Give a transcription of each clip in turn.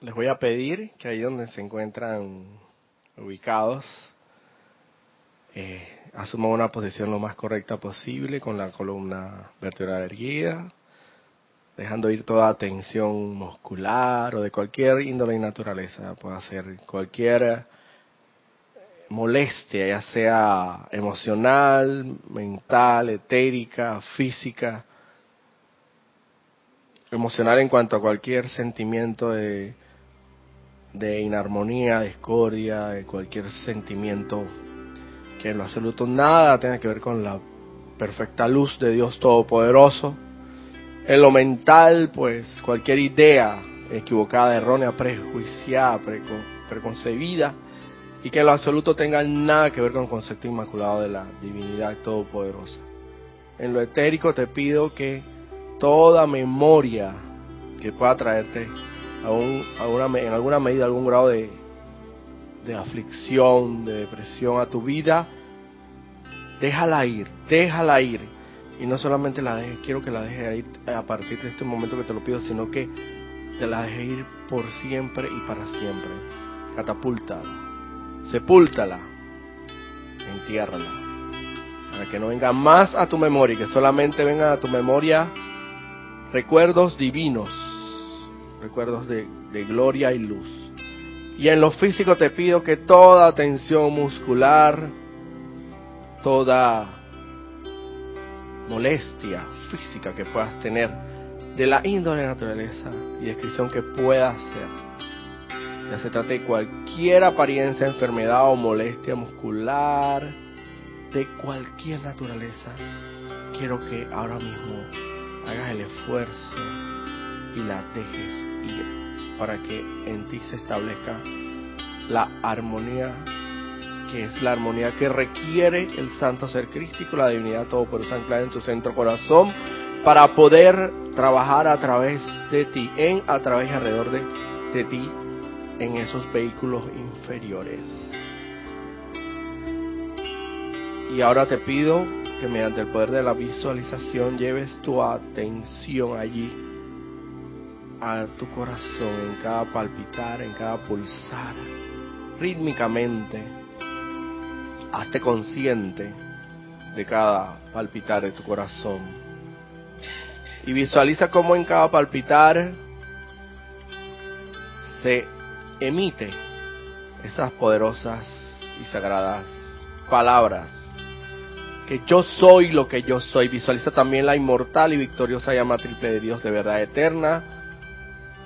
les voy a pedir que ahí donde se encuentran ubicados, eh, asuman una posición lo más correcta posible con la columna vertebral erguida, dejando ir toda tensión muscular o de cualquier índole y naturaleza, puede ser cualquier molestia, ya sea emocional, mental, etérica, física, emocional en cuanto a cualquier sentimiento de, de inarmonía, discordia, de cualquier sentimiento que en lo absoluto nada tenga que ver con la perfecta luz de Dios Todopoderoso. En lo mental, pues cualquier idea equivocada, errónea, prejuiciada, preconcebida, y que en lo absoluto tenga nada que ver con el concepto inmaculado de la divinidad todopoderosa. En lo etérico te pido que toda memoria que pueda traerte a, un, una, en alguna medida algún grado de, de aflicción, de depresión a tu vida, déjala ir, déjala ir. Y no solamente la dejes, quiero que la dejes ir a partir de este momento que te lo pido, sino que te la dejes ir por siempre y para siempre. Catapúltala sepúltala, entiérrala, para que no venga más a tu memoria, que solamente vengan a tu memoria recuerdos divinos, recuerdos de, de gloria y luz. Y en lo físico te pido que toda tensión muscular, toda molestia física que puedas tener de la índole naturaleza y descripción que puedas hacer, ya se trata de cualquier apariencia, enfermedad o molestia muscular, de cualquier naturaleza, quiero que ahora mismo hagas el esfuerzo y la dejes ir para que en ti se establezca la armonía que es la armonía que requiere el santo ser crístico, la divinidad todo por anclada en tu centro corazón, para poder trabajar a través de ti, en, a través y alrededor de, de ti, en esos vehículos inferiores. Y ahora te pido que mediante el poder de la visualización lleves tu atención allí a tu corazón, en cada palpitar, en cada pulsar, rítmicamente. Hazte consciente de cada palpitar de tu corazón. Y visualiza cómo en cada palpitar se emite esas poderosas y sagradas palabras. Que yo soy lo que yo soy. Visualiza también la inmortal y victoriosa llama triple de Dios de verdad eterna,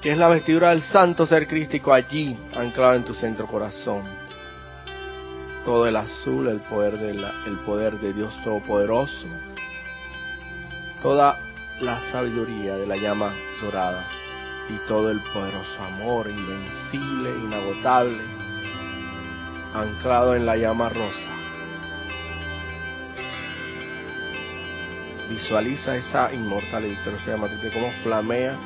que es la vestidura del santo ser crístico allí, anclado en tu centro corazón. Todo el azul, el poder, de el poder de Dios Todopoderoso. Toda la sabiduría de la llama dorada y todo el poderoso amor invencible, inagotable, anclado en la llama rosa. Visualiza esa inmortal y victoriosa llama como flamea,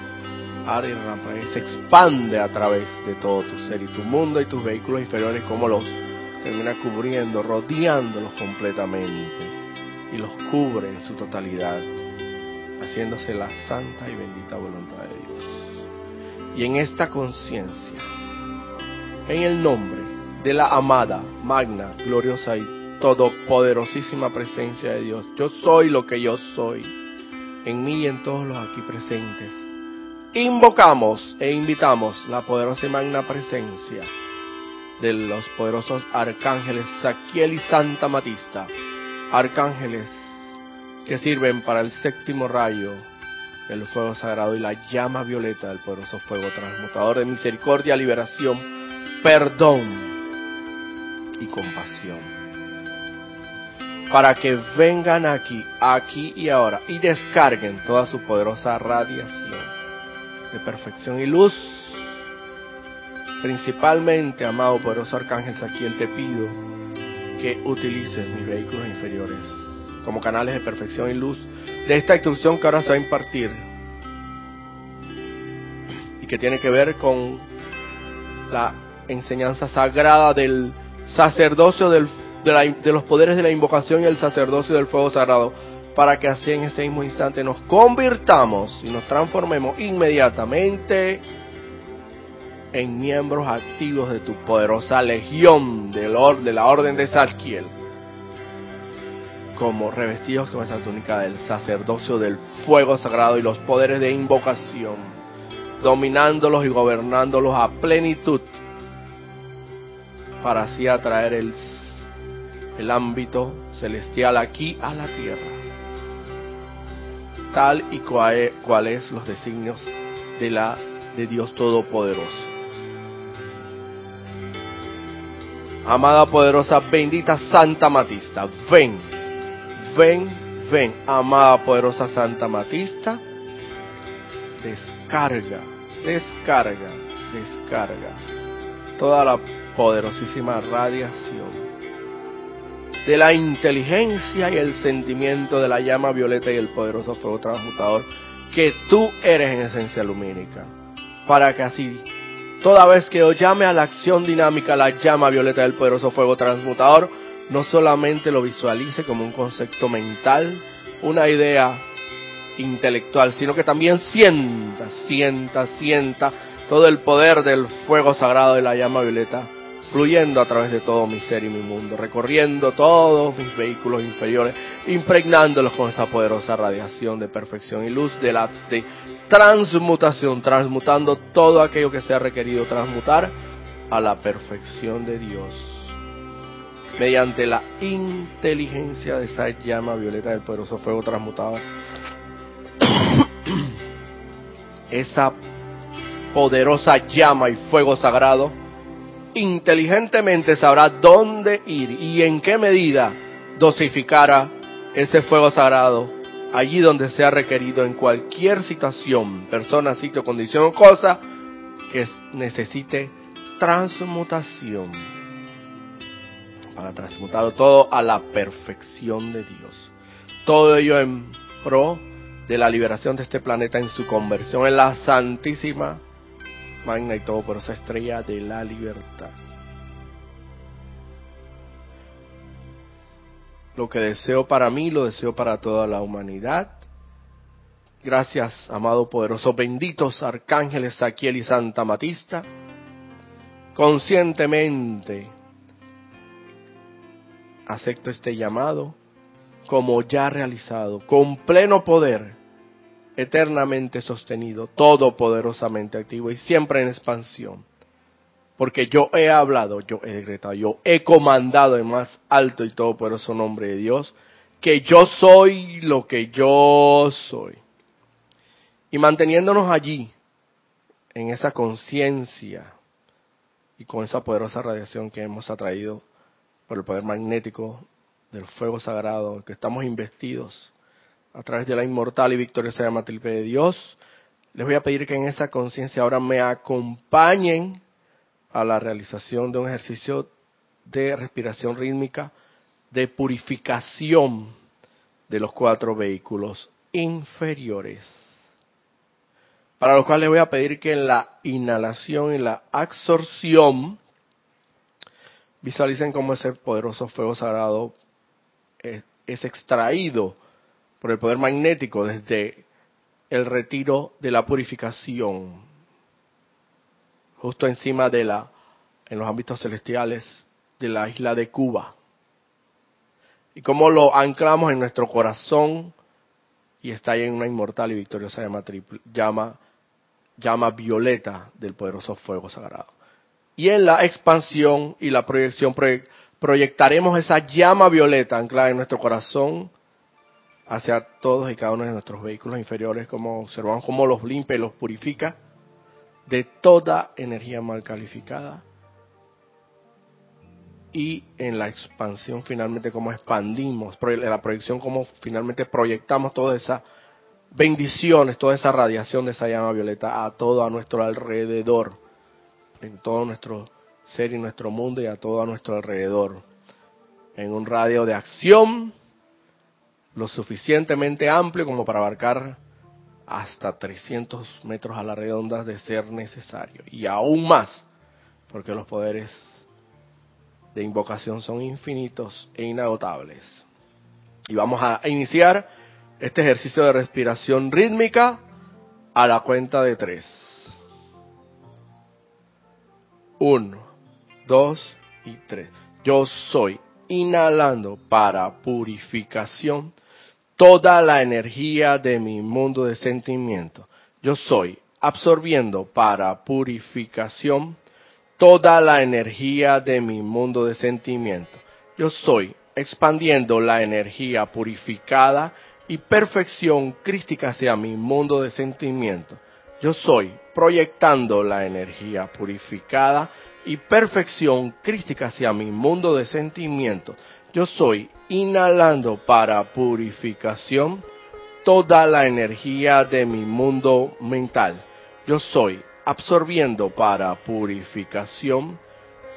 arde y rampa y se expande a través de todo tu ser y tu mundo y tus vehículos inferiores, como los termina cubriendo, rodeándolos completamente y los cubre en su totalidad, haciéndose la santa y bendita voluntad de Dios y en esta conciencia, en el nombre de la amada, magna, gloriosa y todopoderosísima presencia de Dios, yo soy lo que yo soy, en mí y en todos los aquí presentes. Invocamos e invitamos la poderosa y magna presencia de los poderosos arcángeles Saquiel y Santa Matista, arcángeles que sirven para el séptimo rayo el fuego sagrado y la llama violeta del poderoso fuego transmutador de misericordia, liberación, perdón y compasión. Para que vengan aquí, aquí y ahora y descarguen toda su poderosa radiación de perfección y luz. Principalmente, amado poderoso arcángel Saquiel, te pido que utilices mis vehículos inferiores como canales de perfección y luz de esta instrucción que ahora se va a impartir y que tiene que ver con la enseñanza sagrada del sacerdocio del, de, de los poderes de la invocación y el sacerdocio del fuego sagrado para que así en este mismo instante nos convirtamos y nos transformemos inmediatamente en miembros activos de tu poderosa legión de la orden de Zadkiel, como revestidos con esa túnica del sacerdocio del fuego sagrado y los poderes de invocación, dominándolos y gobernándolos a plenitud, para así atraer el, el ámbito celestial aquí a la tierra, tal y cual, es los designios de la de Dios Todopoderoso. Amada poderosa, bendita Santa Matista, ven, ven, ven, amada poderosa Santa Matista, descarga, descarga, descarga toda la poderosísima radiación de la inteligencia y el sentimiento de la llama violeta y el poderoso fuego transmutador que tú eres en esencia lumínica, para que así, toda vez que yo llame a la acción dinámica la llama violeta del poderoso fuego transmutador, no solamente lo visualice como un concepto mental, una idea intelectual, sino que también sienta, sienta, sienta todo el poder del fuego sagrado de la llama violeta fluyendo a través de todo mi ser y mi mundo, recorriendo todos mis vehículos inferiores, impregnándolos con esa poderosa radiación de perfección y luz de la transmutación, transmutando todo aquello que sea requerido transmutar a la perfección de Dios. Mediante la inteligencia de esa llama violeta del poderoso fuego transmutado, esa poderosa llama y fuego sagrado inteligentemente sabrá dónde ir y en qué medida dosificará ese fuego sagrado allí donde sea requerido en cualquier situación, persona, sitio, condición o cosa que necesite transmutación para transmutarlo todo a la perfección de Dios. Todo ello en pro de la liberación de este planeta en su conversión en la santísima magna y todo por esa estrella de la libertad. Lo que deseo para mí, lo deseo para toda la humanidad. Gracias, amado poderoso, benditos arcángeles Saquiel y Santa Matista. Conscientemente acepto este llamado como ya realizado, con pleno poder eternamente sostenido, todopoderosamente activo y siempre en expansión. Porque yo he hablado, yo he decretado, yo he comandado en más alto y todopoderoso nombre de Dios, que yo soy lo que yo soy. Y manteniéndonos allí, en esa conciencia y con esa poderosa radiación que hemos atraído por el poder magnético del fuego sagrado, que estamos investidos a través de la inmortal y victoriosa llama triple de Dios. Les voy a pedir que en esa conciencia ahora me acompañen a la realización de un ejercicio de respiración rítmica, de purificación de los cuatro vehículos inferiores. Para lo cual les voy a pedir que en la inhalación y la absorción visualicen cómo ese poderoso fuego sagrado es extraído por el poder magnético desde el retiro de la purificación, justo encima de la, en los ámbitos celestiales de la isla de Cuba. Y cómo lo anclamos en nuestro corazón y está ahí en una inmortal y victoriosa llama, llama, llama violeta del poderoso fuego sagrado. Y en la expansión y la proyección proyectaremos esa llama violeta anclada en nuestro corazón hacia todos y cada uno de nuestros vehículos inferiores, como observamos cómo los limpia y los purifica de toda energía mal calificada. Y en la expansión finalmente cómo expandimos, en la proyección cómo finalmente proyectamos todas esas bendiciones, toda esa radiación de esa llama violeta a todo a nuestro alrededor, en todo nuestro ser y nuestro mundo y a todo a nuestro alrededor, en un radio de acción lo suficientemente amplio como para abarcar hasta 300 metros a la redonda de ser necesario. Y aún más, porque los poderes de invocación son infinitos e inagotables. Y vamos a iniciar este ejercicio de respiración rítmica a la cuenta de tres. Uno, dos y tres. Yo soy inhalando para purificación toda la energía de mi mundo de sentimiento. Yo soy absorbiendo para purificación toda la energía de mi mundo de sentimiento. Yo soy expandiendo la energía purificada y perfección crística hacia mi mundo de sentimiento. Yo soy proyectando la energía purificada y perfección crística hacia mi mundo de sentimiento. Yo soy inhalando para purificación toda la energía de mi mundo mental. Yo soy absorbiendo para purificación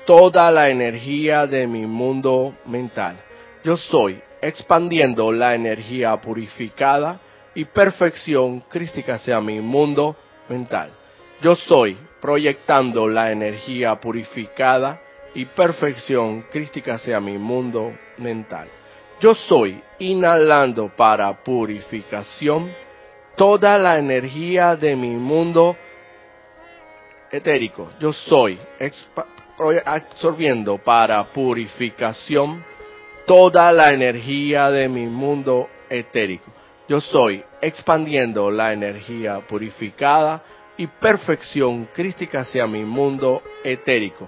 toda la energía de mi mundo mental. Yo soy expandiendo la energía purificada y perfección crística hacia mi mundo mental. Yo soy proyectando la energía purificada y perfección crística hacia mi mundo mental. Yo soy inhalando para purificación toda la energía de mi mundo etérico. Yo soy absorbiendo para purificación toda la energía de mi mundo etérico. Yo soy expandiendo la energía purificada y perfección crística hacia mi mundo etérico.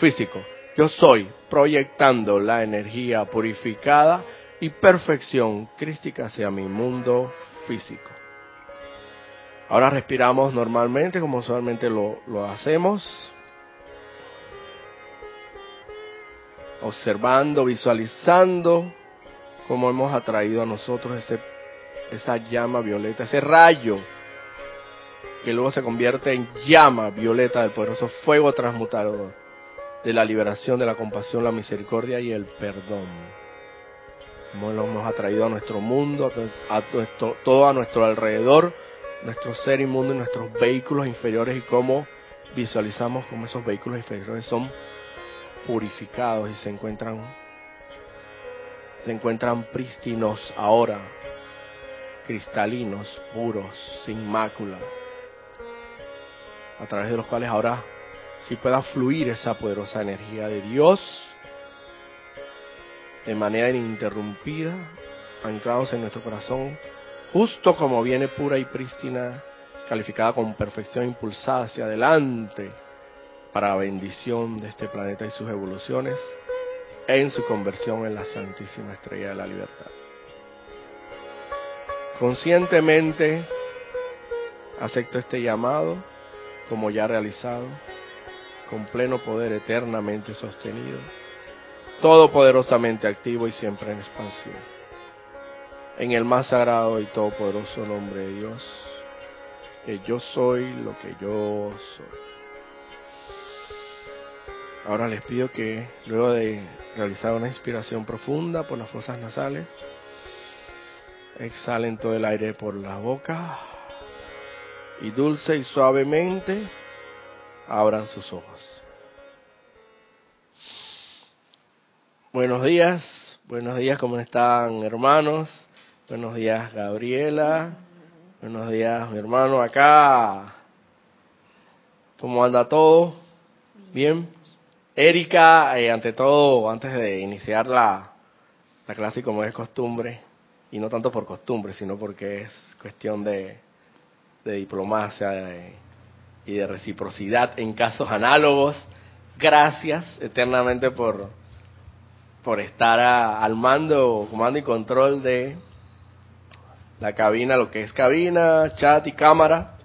físico. Yo soy proyectando la energía purificada y perfección crística hacia mi mundo físico. Ahora respiramos normalmente como usualmente lo, lo hacemos. Observando, visualizando cómo hemos atraído a nosotros ese esa llama violeta, ese rayo que luego se convierte en llama violeta del poderoso fuego transmutador de la liberación, de la compasión, la misericordia y el perdón. Como lo hemos atraído a nuestro mundo, a todo a nuestro alrededor, nuestro ser inmundo y nuestros vehículos inferiores y cómo visualizamos cómo esos vehículos inferiores son purificados y se encuentran se encuentran prístinos ahora cristalinos, puros, sin mácula, a través de los cuales ahora sí pueda fluir esa poderosa energía de Dios de manera ininterrumpida, anclados en nuestro corazón, justo como viene pura y prístina, calificada con perfección, impulsada hacia adelante para bendición de este planeta y sus evoluciones, en su conversión en la Santísima Estrella de la Libertad. Conscientemente acepto este llamado como ya realizado, con pleno poder eternamente sostenido, todopoderosamente activo y siempre en expansión. En el más sagrado y todopoderoso nombre de Dios, que yo soy lo que yo soy. Ahora les pido que luego de realizar una inspiración profunda por las fosas nasales, Exhalen todo el aire por la boca y dulce y suavemente abran sus ojos. Buenos días, buenos días, ¿cómo están hermanos? Buenos días Gabriela, buenos días mi hermano acá. ¿Cómo anda todo? ¿Bien? Erika, eh, ante todo, antes de iniciar la, la clase como es costumbre, y no tanto por costumbre, sino porque es cuestión de, diplomacia y de reciprocidad en casos análogos. Gracias eternamente por, por estar al mando, comando y control de la cabina, lo que es cabina, chat y cámara.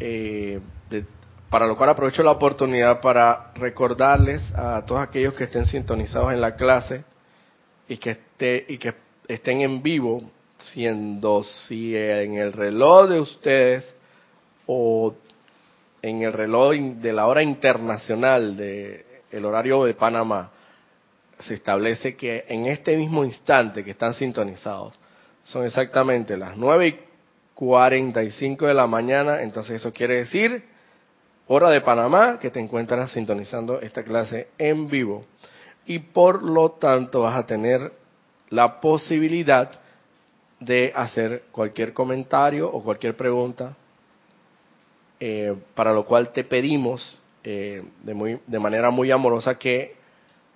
Eh, para lo cual aprovecho la oportunidad para recordarles a todos aquellos que estén sintonizados en la clase y que esté y que estén en vivo, siendo si en el reloj de ustedes o en el reloj de la hora internacional de el horario de Panamá se establece que en este mismo instante que están sintonizados son exactamente las 9 y 45 de la mañana, entonces eso quiere decir hora de Panamá que te encuentras sintonizando esta clase en vivo. Y por lo tanto vas a tener la posibilidad de hacer cualquier comentario o cualquier pregunta eh, para lo cual te pedimos eh, de, muy, de manera muy amorosa que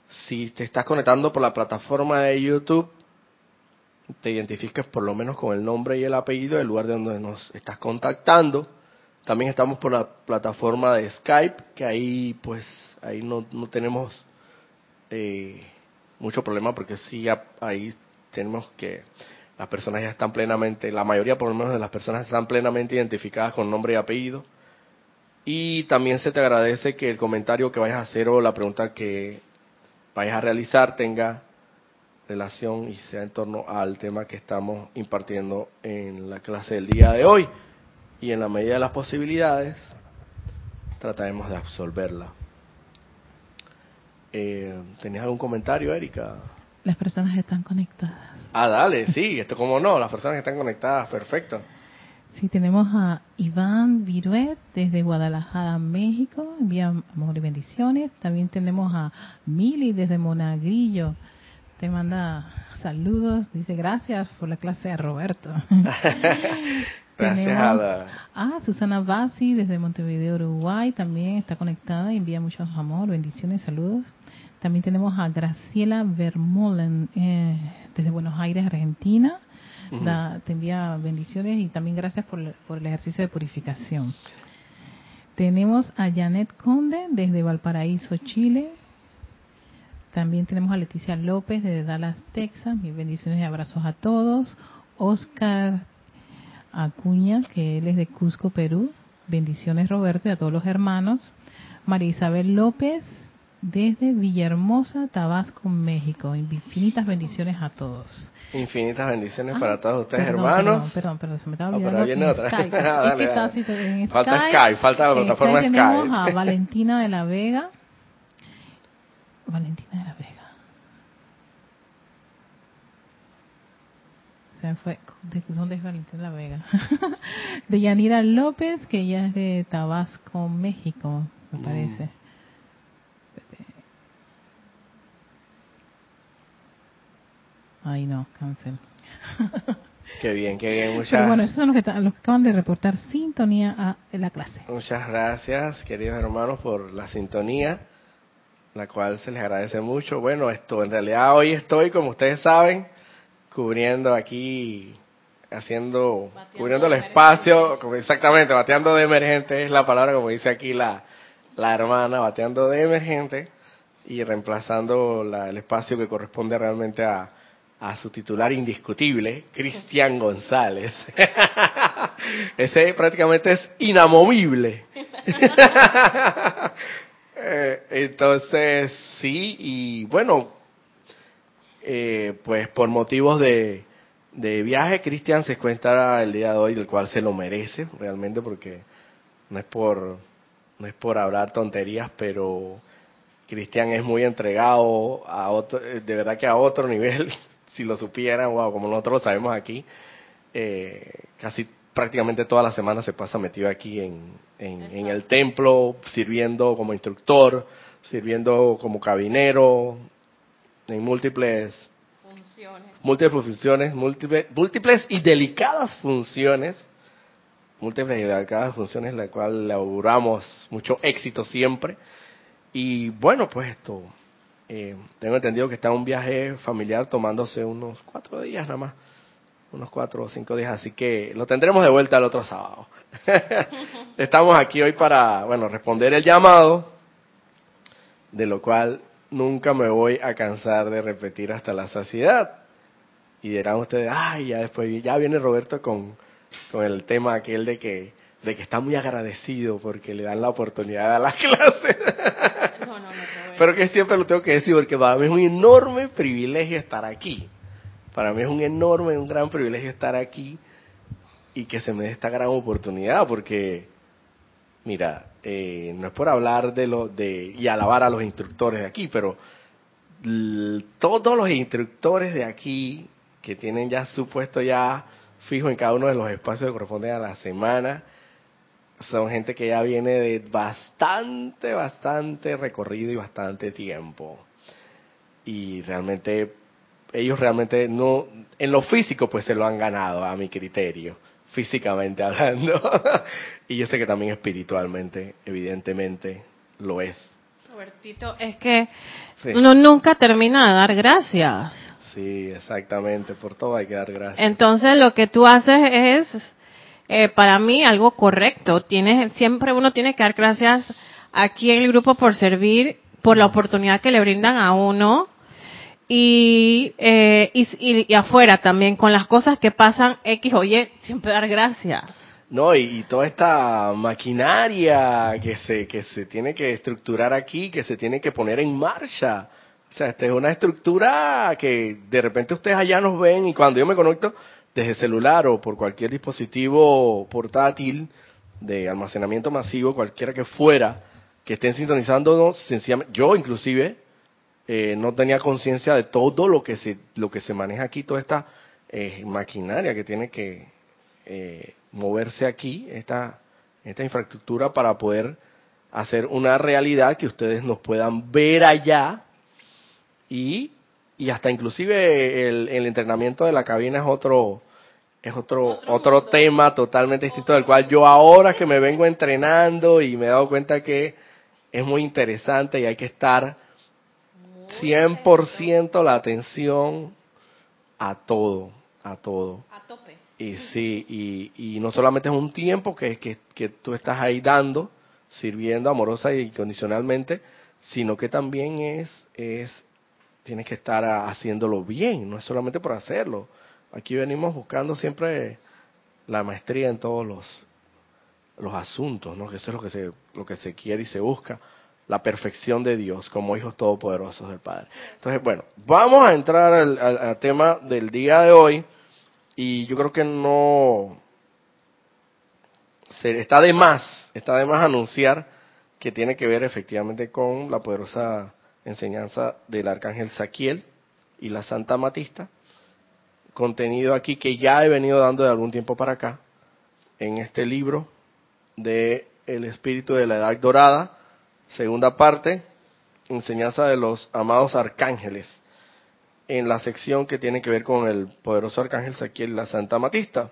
si te estás conectando por la plataforma de YouTube, te identifiques por lo menos con el nombre y el apellido del lugar de donde nos estás contactando. También estamos por la plataforma de Skype, que ahí pues ahí no, no tenemos eh, mucho problema porque sí ahí tenemos que las personas ya están plenamente, la mayoría por lo menos de las personas están plenamente identificadas con nombre y apellido. Y también se te agradece que el comentario que vayas a hacer o la pregunta que vayas a realizar tenga relación y sea en torno al tema que estamos impartiendo en la clase del día de hoy. Y en la medida de las posibilidades, trataremos de absolverla. Eh, ¿Tenías algún comentario, Erika? Las personas están conectadas. Ah, dale, sí, esto como no, las personas están conectadas, perfecto. Sí, tenemos a Iván Viruet desde Guadalajara, México. Envía amor y bendiciones. También tenemos a Mili desde Monagrillo. Te manda saludos. Dice gracias por la clase de Roberto. gracias a la... Ah, Susana Basi desde Montevideo, Uruguay. También está conectada y envía muchos amor, bendiciones, saludos. También tenemos a Graciela Vermolen eh, desde Buenos Aires, Argentina te envía bendiciones y también gracias por, el ejercicio de purificación. Tenemos a Janet Conde desde Valparaíso, Chile. También tenemos a Leticia López desde Dallas, Texas. Mis bendiciones y abrazos a todos. Oscar Acuña, que él es de Cusco, Perú. Bendiciones Roberto y a todos los hermanos. María Isabel López desde Villahermosa, Tabasco, México. Infinitas bendiciones a todos. Infinitas bendiciones para todos ustedes, hermanos. Perdón, perdón, se me estaba olvidando. viene otra. Skype. falta Skype, falta la plataforma Skype. Tenemos a Valentina de la Vega. Valentina de la Vega. Se me fue. ¿De dónde es Valentina de la Vega? de Yanira López, que ella es de Tabasco, México, me mm. parece. Ay, no, cancel. Qué bien, qué bien. Muchas... bueno, esos son los que, los que acaban de reportar sintonía a la clase. Muchas gracias, queridos hermanos, por la sintonía, la cual se les agradece mucho. Bueno, esto, en realidad hoy estoy, como ustedes saben, cubriendo aquí, haciendo, cubriendo el espacio, como exactamente, bateando de emergente es la palabra, como dice aquí la, la hermana, bateando de emergente y reemplazando el espacio que corresponde realmente a a su titular indiscutible, Cristian González. Ese prácticamente es inamovible. Eh, entonces, sí, y bueno, eh, pues por motivos de, de viaje, Cristian se encuentra el día de hoy, del cual se lo merece realmente, porque no es por, no es por hablar tonterías, pero Cristian es muy entregado a otro, de verdad que a otro nivel si lo supieran, wow, como nosotros lo sabemos aquí, eh, casi prácticamente toda la semana se pasa metido aquí en, en, el templo, sirviendo como instructor, sirviendo como cabinero, en múltiples funciones, múltiples funciones, múltiples, múltiples y delicadas funciones, múltiples y delicadas funciones, la cual le auguramos mucho éxito siempre. Y bueno, pues esto, eh, tengo entendido que está un viaje familiar tomándose unos cuatro días nada más, unos cuatro o cinco días, así que lo tendremos de vuelta el otro sábado. Estamos aquí hoy para, bueno, responder el llamado, de lo cual nunca me voy a cansar de repetir hasta la saciedad. Y dirán ustedes, ay, ya después, ya viene Roberto con, con el tema aquel de que, de que está muy agradecido porque le dan la oportunidad de dar las clases. Pero que siempre lo tengo que decir porque para mí es un enorme privilegio estar aquí. Para mí es un enorme, un gran privilegio estar aquí y que se me dé esta gran oportunidad porque, mira, eh, no es por hablar de lo de y alabar a los instructores de aquí, pero todos los instructores de aquí que tienen ya su puesto ya fijo en cada uno de los espacios que corresponden a la semana, son gente que ya viene de bastante, bastante recorrido y bastante tiempo. Y realmente, ellos realmente no, en lo físico pues se lo han ganado a mi criterio, físicamente hablando. y yo sé que también espiritualmente, evidentemente, lo es. Robertito, es que uno nunca termina de dar gracias. Sí, exactamente, por todo hay que dar gracias. Entonces lo que tú haces es, eh, para mí, algo correcto. Tienes, siempre uno tiene que dar gracias aquí en el grupo por servir, por la oportunidad que le brindan a uno y, eh, y, afuera también, con las cosas que pasan X, oye, siempre dar gracias. No, y, toda esta maquinaria que se, que se tiene que estructurar aquí, que se tiene que poner en marcha. O sea, esta es una estructura que de repente ustedes allá nos ven y cuando yo me conecto desde celular o por cualquier dispositivo portátil de almacenamiento masivo, cualquiera que fuera, que estén sintonizándonos, sencillamente, yo inclusive eh, no tenía conciencia de todo lo que se, lo que se maneja aquí, toda esta eh, maquinaria que tiene que eh, moverse aquí, esta, esta infraestructura para poder hacer una realidad que ustedes nos puedan ver allá y, y hasta inclusive el, el entrenamiento de la cabina es otro es otro otro tema totalmente distinto del cual yo ahora que me vengo entrenando y me he dado cuenta que es muy interesante y hay que estar 100% la atención a todo, a todo. A tope. Y sí, y, y no solamente es un tiempo que, que, que tú estás ahí dando, sirviendo amorosa y condicionalmente, sino que también es, es, tienes que estar haciéndolo bien, no es solamente por hacerlo. Aquí venimos buscando siempre la maestría en todos los, los asuntos, ¿no? Que eso es lo que se, lo que se quiere y se busca la perfección de Dios como hijos todopoderosos del Padre. Entonces, bueno, vamos a entrar al, tema del día de hoy y yo creo que no se, está de más, está de más anunciar que tiene que ver efectivamente con la poderosa enseñanza del arcángel Saquiel y la Santa Matista, contenido aquí que ya he venido dando de algún tiempo para acá en este libro de El Espíritu de la Edad Dorada, Segunda parte, enseñanza de los amados arcángeles, en la sección que tiene que ver con el poderoso arcángel Saquiel, la Santa Matista.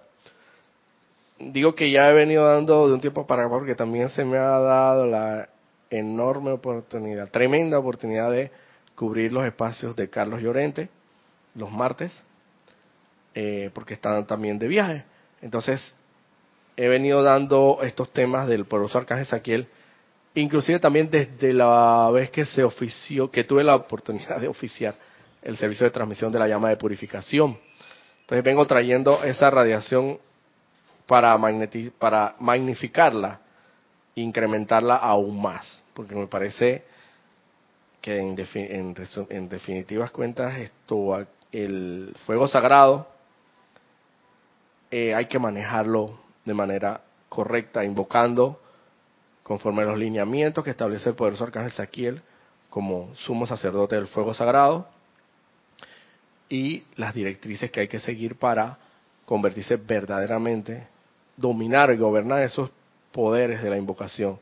Digo que ya he venido dando de un tiempo para acá porque también se me ha dado la enorme oportunidad, tremenda oportunidad de cubrir los espacios de Carlos Llorente los martes, eh, porque están también de viaje. Entonces, he venido dando estos temas del poderoso arcángel Saquiel inclusive también desde la vez que se ofició, que tuve la oportunidad de oficiar el servicio de transmisión de la llama de purificación. Entonces vengo trayendo esa radiación para, para magnificarla, incrementarla aún más, porque me parece que en, en definitivas cuentas esto, el fuego sagrado eh, hay que manejarlo de manera correcta, invocando conforme a los lineamientos que establece el poderoso arcángel Saquiel como sumo sacerdote del fuego sagrado y las directrices que hay que seguir para convertirse verdaderamente, dominar y gobernar esos poderes de la invocación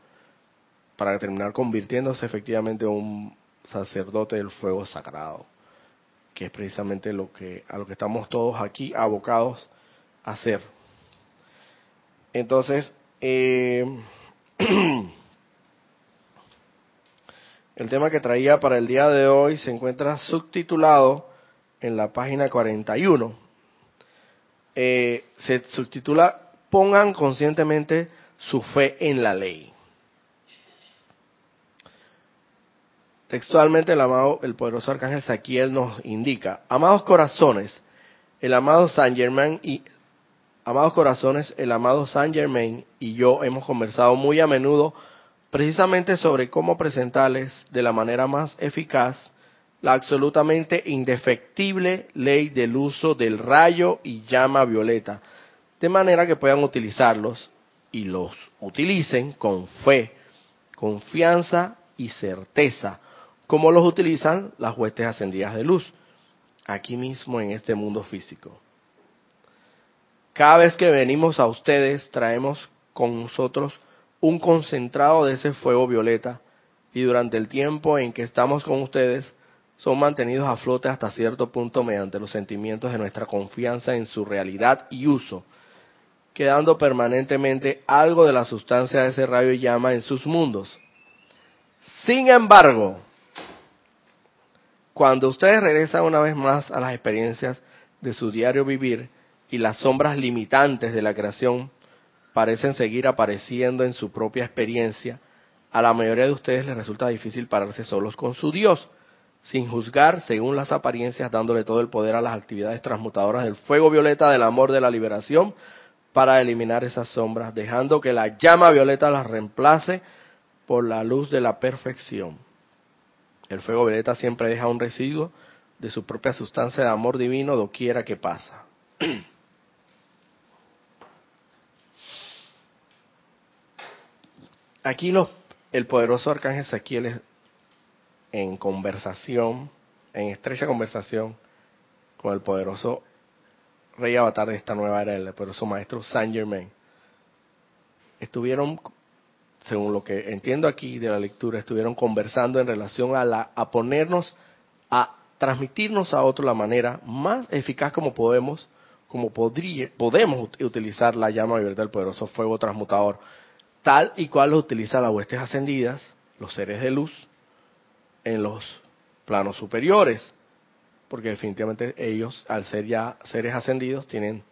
para terminar convirtiéndose efectivamente en un sacerdote del fuego sagrado, que es precisamente lo que a lo que estamos todos aquí abocados a hacer. Entonces, eh, El tema que traía para el día de hoy se encuentra subtitulado en la página 41. Eh, se subtitula Pongan conscientemente su fe en la ley. Textualmente el amado, el poderoso arcángel Saquiel nos indica, amados corazones, el amado Saint Germain y amados corazones, el amado Saint Germain y yo hemos conversado muy a menudo precisamente sobre cómo presentarles de la manera más eficaz la absolutamente indefectible ley del uso del rayo y llama violeta, de manera que puedan utilizarlos y los utilicen con fe confianza y certeza, como los utilizan las huestes ascendidas de luz, aquí mismo en este mundo físico. Cada vez que venimos a ustedes, traemos con nosotros un concentrado de ese fuego violeta y durante el tiempo en que estamos con ustedes, son mantenidos a flote hasta cierto punto mediante los sentimientos de nuestra confianza en su realidad y uso, quedando permanentemente algo de la sustancia de ese rayo y llama en sus mundos. Sin embargo, cuando ustedes regresan una vez más a las experiencias de su diario vivir y las sombras limitantes de la creación parecen seguir apareciendo en su propia experiencia, a la mayoría de ustedes les resulta difícil pararse solos con su Dios, sin juzgar según las apariencias, dándole todo el poder a las actividades transmutadoras del fuego violeta del amor de la liberación para eliminar esas sombras, dejando que la llama violeta las reemplace por la luz de la perfección. El fuego violeta siempre deja un residuo de su propia sustancia de amor divino doquiera que pasa. Aquí los, el poderoso arcángel Ezequiel en conversación, en estrecha conversación con el poderoso rey avatar de esta nueva era, el poderoso maestro Saint Germain. Estuvieron según lo que entiendo aquí de la lectura, estuvieron conversando en relación a, la, a ponernos, a transmitirnos a otro la manera más eficaz como podemos, como podría, podemos utilizar la llama verde del poderoso fuego transmutador, tal y cual lo utilizan las huestes ascendidas, los seres de luz, en los planos superiores, porque definitivamente ellos, al ser ya seres ascendidos, tienen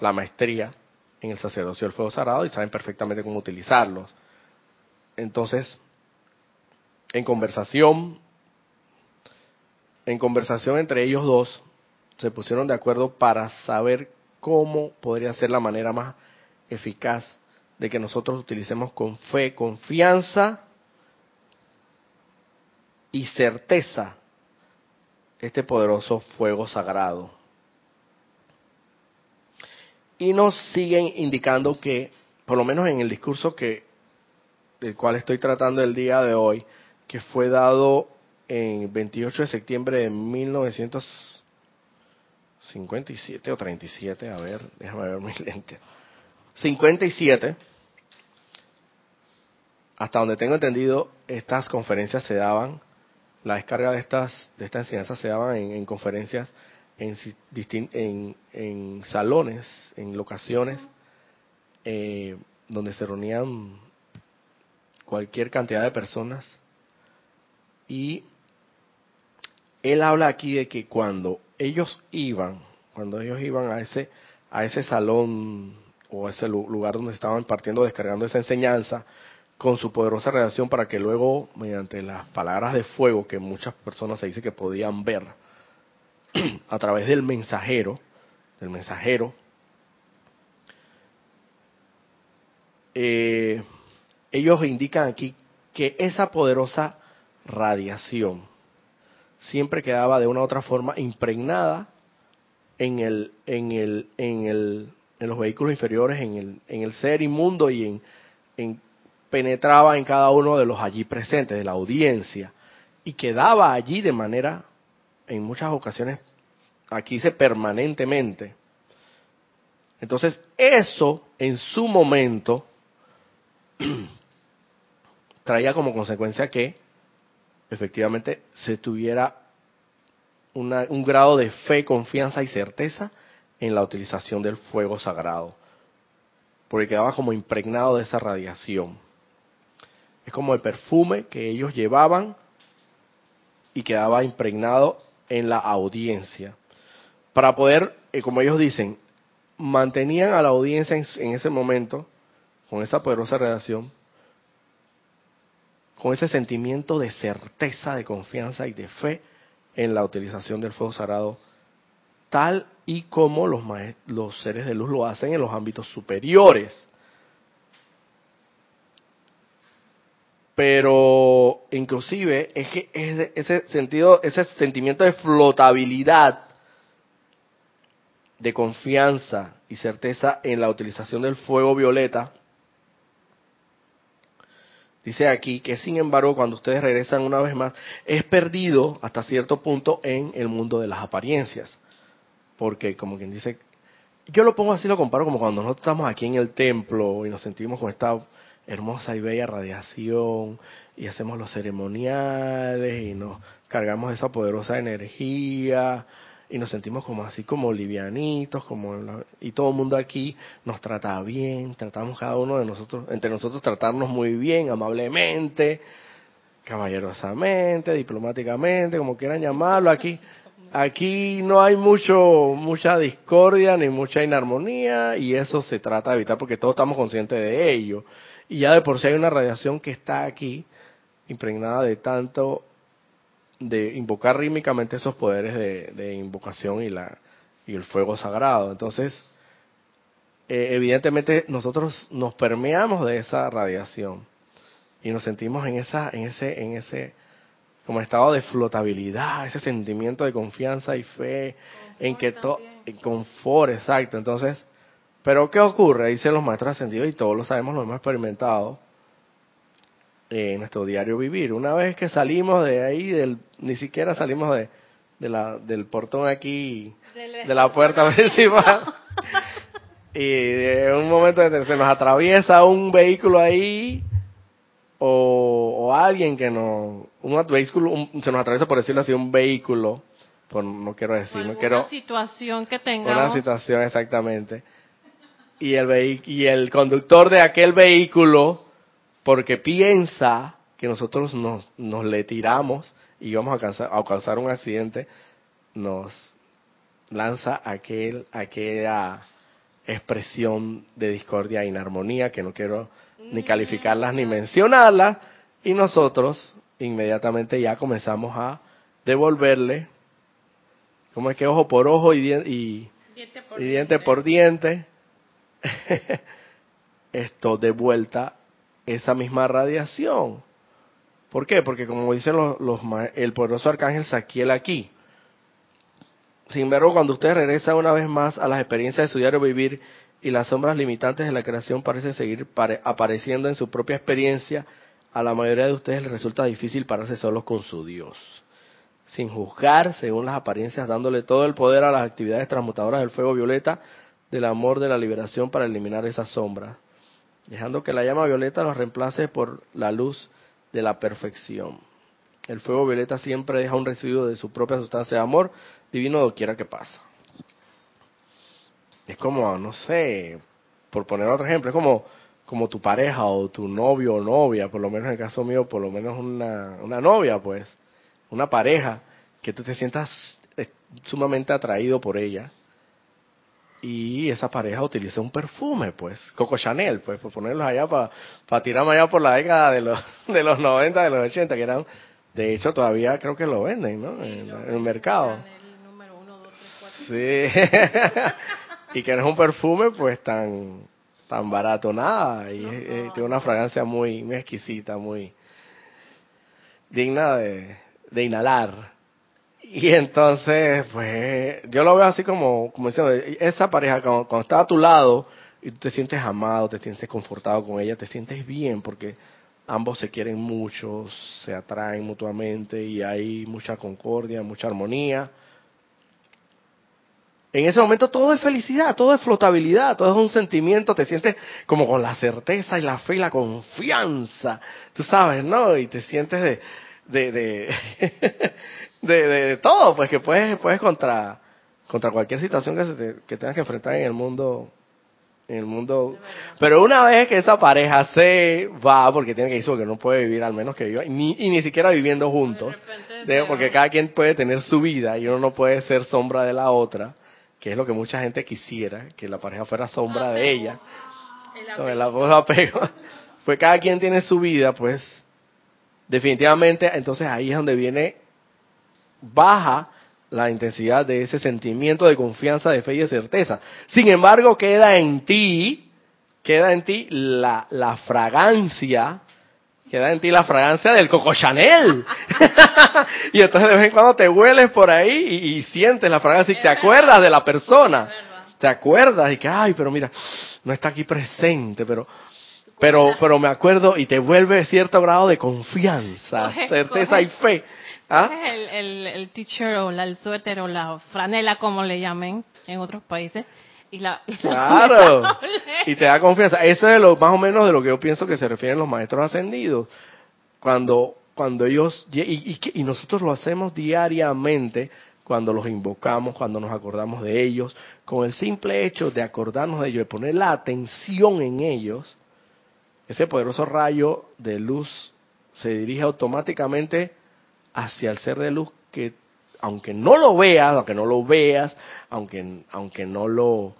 la maestría en el sacerdocio del fuego sagrado y saben perfectamente cómo utilizarlos. Entonces, en conversación, en conversación entre ellos dos, se pusieron de acuerdo para saber cómo podría ser la manera más eficaz de que nosotros utilicemos con fe, confianza y certeza este poderoso fuego sagrado. Y nos siguen indicando que, por lo menos en el discurso que del cual estoy tratando el día de hoy, que fue dado en 28 de septiembre de 1957 o 37, a ver, déjame ver mi lente. 57, hasta donde tengo entendido, estas conferencias se daban, la descarga de estas de esta enseñanza se daban en, conferencias en, en, en, salones, en locaciones, eh, donde se reunían cualquier cantidad de personas. Y él habla aquí de que cuando ellos iban, cuando ellos iban a ese, a ese salón o a ese lugar donde estaban impartiendo, descargando esa enseñanza, con su poderosa reacción para que luego, mediante las palabras de fuego que muchas personas se dice que podían ver, a través del mensajero, del mensajero, eh, ellos indican aquí que esa poderosa radiación siempre quedaba de una u otra forma impregnada en el en el en el en los vehículos inferiores en el en el ser inmundo y en, en penetraba en cada uno de los allí presentes de la audiencia y quedaba allí de manera en muchas ocasiones aquí dice permanentemente entonces eso en su momento traía como consecuencia que efectivamente se tuviera un grado de fe, confianza y certeza en la utilización del fuego sagrado, porque quedaba como impregnado de esa radiación. Es como el perfume que ellos llevaban y quedaba impregnado en la audiencia. Para poder, eh, como ellos dicen, mantenían a la audiencia en ese momento, con esa poderosa radiación, con ese sentimiento de certeza, de confianza y de fe en la utilización del fuego sagrado, tal y como los, los seres de luz lo hacen en los ámbitos superiores. Pero inclusive es que ese sentido, ese sentimiento de flotabilidad, de confianza y certeza en la utilización del fuego violeta, Dice aquí que sin embargo cuando ustedes regresan una vez más es perdido hasta cierto punto en el mundo de las apariencias. Porque como quien dice, yo lo pongo así, lo comparo como cuando nosotros estamos aquí en el templo y nos sentimos con esta hermosa y bella radiación y hacemos los ceremoniales y nos cargamos esa poderosa energía y nos sentimos como así como livianitos, como y todo el mundo aquí nos trata bien, tratamos cada uno de nosotros, entre nosotros tratarnos muy bien, amablemente, caballerosamente, diplomáticamente, como quieran llamarlo, aquí aquí no hay mucho mucha discordia ni mucha inarmonía y eso se trata de evitar porque todos estamos conscientes de ello. Y ya de por sí hay una radiación que está aquí impregnada de tanto de invocar rítmicamente esos poderes de, invocación y la y el fuego sagrado. Entonces, eh, evidentemente nosotros nos permeamos de esa radiación y nos sentimos en esa en ese en ese como estado de flotabilidad, ese sentimiento de confianza y fe en que todo confort, exacto. Entonces, pero ¿qué ocurre? Dicen los maestros ascendidos y todos lo sabemos, lo hemos experimentado en nuestro diario vivir. Una vez que salimos de ahí, del, ni siquiera salimos de, de la, del portón aquí, de la puerta principal, y de un momento se nos atraviesa un vehículo ahí, o, alguien que nos, un vehículo, se nos atraviesa por decirlo así, un vehículo, pues no quiero decir, no quiero... Una situación que tengamos. Una situación, exactamente. Y el, y el conductor de aquel vehículo porque piensa que nosotros nos, nos le tiramos y vamos a causar, a causar un accidente, nos lanza aquel, aquella expresión de discordia e inarmonía que no quiero ni calificarlas ni mencionarlas y nosotros inmediatamente ya comenzamos a devolverle como es que ojo por ojo y, y, diente. por diente esto de vuelta esa misma radiación. ¿Por qué? Porque como dicen los, el poderoso arcángel Saquiel aquí, sin embargo, cuando usted regresa una vez más a las experiencias de su diario vivir y las sombras limitantes de la creación parecen seguir apareciendo en su propia experiencia, a la mayoría de ustedes les resulta difícil pararse solos con su Dios, sin juzgar según las apariencias, dándole todo el poder a las actividades transmutadoras del fuego violeta, del amor de la liberación para eliminar esas sombras dejando que la llama violeta los reemplace por la luz de la perfección. El fuego violeta siempre deja un residuo de su propia sustancia de amor divino doquiera que pasa. Es como, no sé, por poner otro ejemplo, es como, como tu pareja o tu novio o novia, por lo menos en el caso mío, por lo menos una, una novia, pues, una pareja, que tú te sientas eh, sumamente atraído por ella y esa pareja utiliza un perfume, pues, Coco Chanel, pues, por ponerlos allá para pa tirarme allá por la década de los, de los 90, de los 80, que eran, de hecho, todavía creo que lo venden, ¿no? en, el mercado. sí. y que no es un perfume, pues, tan, tan barato, nada. Y tiene una fragancia muy, muy exquisita, muy digna de, de inhalar. Y entonces, pues, yo lo veo así como, como diciendo, esa pareja cuando, está a tu lado y tú te sientes amado, te sientes confortado con ella, te sientes bien porque ambos se quieren mucho, se atraen mutuamente y hay mucha concordia, mucha armonía. En ese momento todo es felicidad, todo es flotabilidad, todo es un sentimiento, te sientes como con la certeza y la fe y la confianza, tú sabes, ¿no? Y te sientes de, de, de de, todo, pues que puedes, puedes contra, contra cualquier situación que, se que tengas que enfrentar en el mundo en el mundo. Pero una vez que esa pareja se va porque tiene que irse porque no puede vivir al menos que viva ni, y ni siquiera viviendo juntos porque cada quien puede tener su vida y uno no puede ser sombra de la otra que es lo que mucha gente quisiera que la pareja fuera sombra de ella. Entonces la voz apego. Pues cada quien tiene su vida pues definitivamente entonces ahí es donde viene baja la intensidad de ese sentimiento de confianza, de fe y de certeza. Sin embargo, queda en ti, queda en ti la, la fragancia, queda en ti la fragancia del Coco Chanel. y entonces de vez en cuando te hueles por ahí y, sientes la fragancia y te acuerdas de la persona. Te acuerdas y que, ay, pero mira, no está aquí presente, pero Pero, pero me acuerdo y te vuelve cierto grado de confianza, certeza y fe. ¿Ah? El, el, el t-shirt o la, el suéter o la franela, como le llamen en otros países. Y la, y la Claro. Y te da confianza. Eso es lo más o menos de lo que yo pienso que se refieren los maestros ascendidos. Cuando, cuando ellos, y, y, y nosotros lo hacemos diariamente, cuando los invocamos, cuando nos acordamos de ellos, con el simple hecho de acordarnos de ellos, de poner la atención en ellos, ese poderoso rayo de luz se dirige automáticamente hacia el ser de luz que aunque no lo veas, aunque no lo veas, aunque, aunque no lo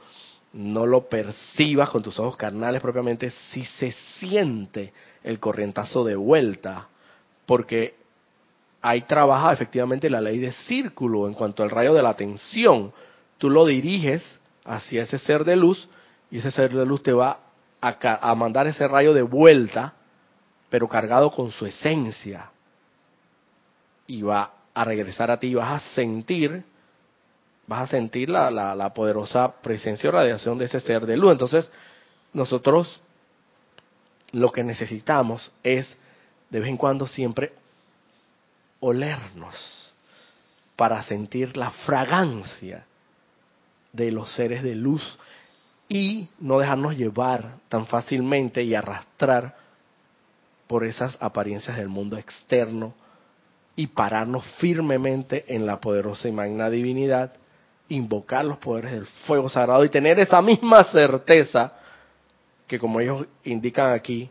no lo percibas con tus ojos carnales propiamente, sí se siente el corrientazo de vuelta, porque ahí trabaja efectivamente la ley de círculo en cuanto al rayo de la atención. Tú lo diriges hacia ese ser de luz y ese ser de luz te va a mandar ese rayo de vuelta, pero cargado con su esencia. Y va a regresar a ti y vas a sentir, vas a sentir la, la, la poderosa presencia o radiación de ese ser de luz. Entonces, nosotros lo que necesitamos es de vez en cuando siempre olernos para sentir la fragancia de los seres de luz y no dejarnos llevar tan fácilmente y arrastrar por esas apariencias del mundo externo y pararnos firmemente en la poderosa y magna divinidad, invocar los poderes del fuego sagrado y tener esa misma certeza que como ellos indican aquí,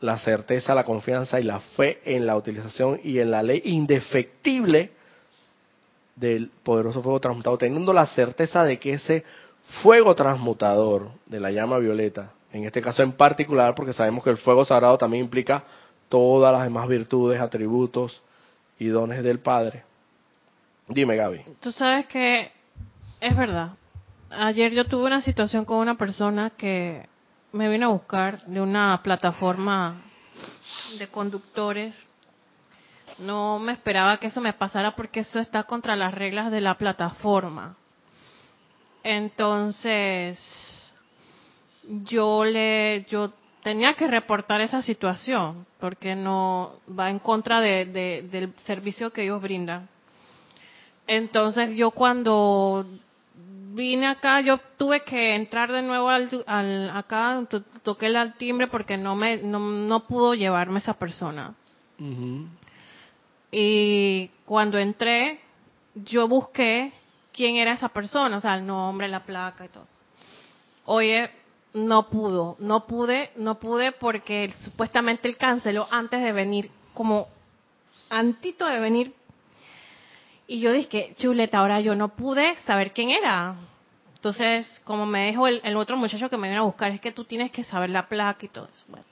la certeza, la confianza y la fe en la utilización y en la ley indefectible del poderoso fuego transmutado, teniendo la certeza de que ese fuego transmutador de la llama violeta, en este caso en particular, porque sabemos que el fuego sagrado también implica todas las demás virtudes, atributos y dones del Padre. Dime, Gaby. Tú sabes que es verdad. Ayer yo tuve una situación con una persona que me vino a buscar de una plataforma de conductores. No me esperaba que eso me pasara porque eso está contra las reglas de la plataforma. Entonces, yo le, yo tenía que reportar esa situación porque no va en contra de, de- del servicio que ellos brindan. Entonces yo cuando vine acá, yo tuve que entrar de nuevo al, al- acá, to- toqué el timbre porque no me no, no pudo llevarme esa persona. Y cuando entré, yo busqué quién era esa persona, o sea, el nombre, la placa y todo. Oye, no pudo, no pude, no pude porque supuestamente él canceló antes de venir, como antito de venir. Y yo dije, chuleta, ahora yo no pude saber quién era. Entonces, como me dijo el, otro muchacho que me vino a buscar, es que tú tienes que saber la placa y todo eso. Bueno,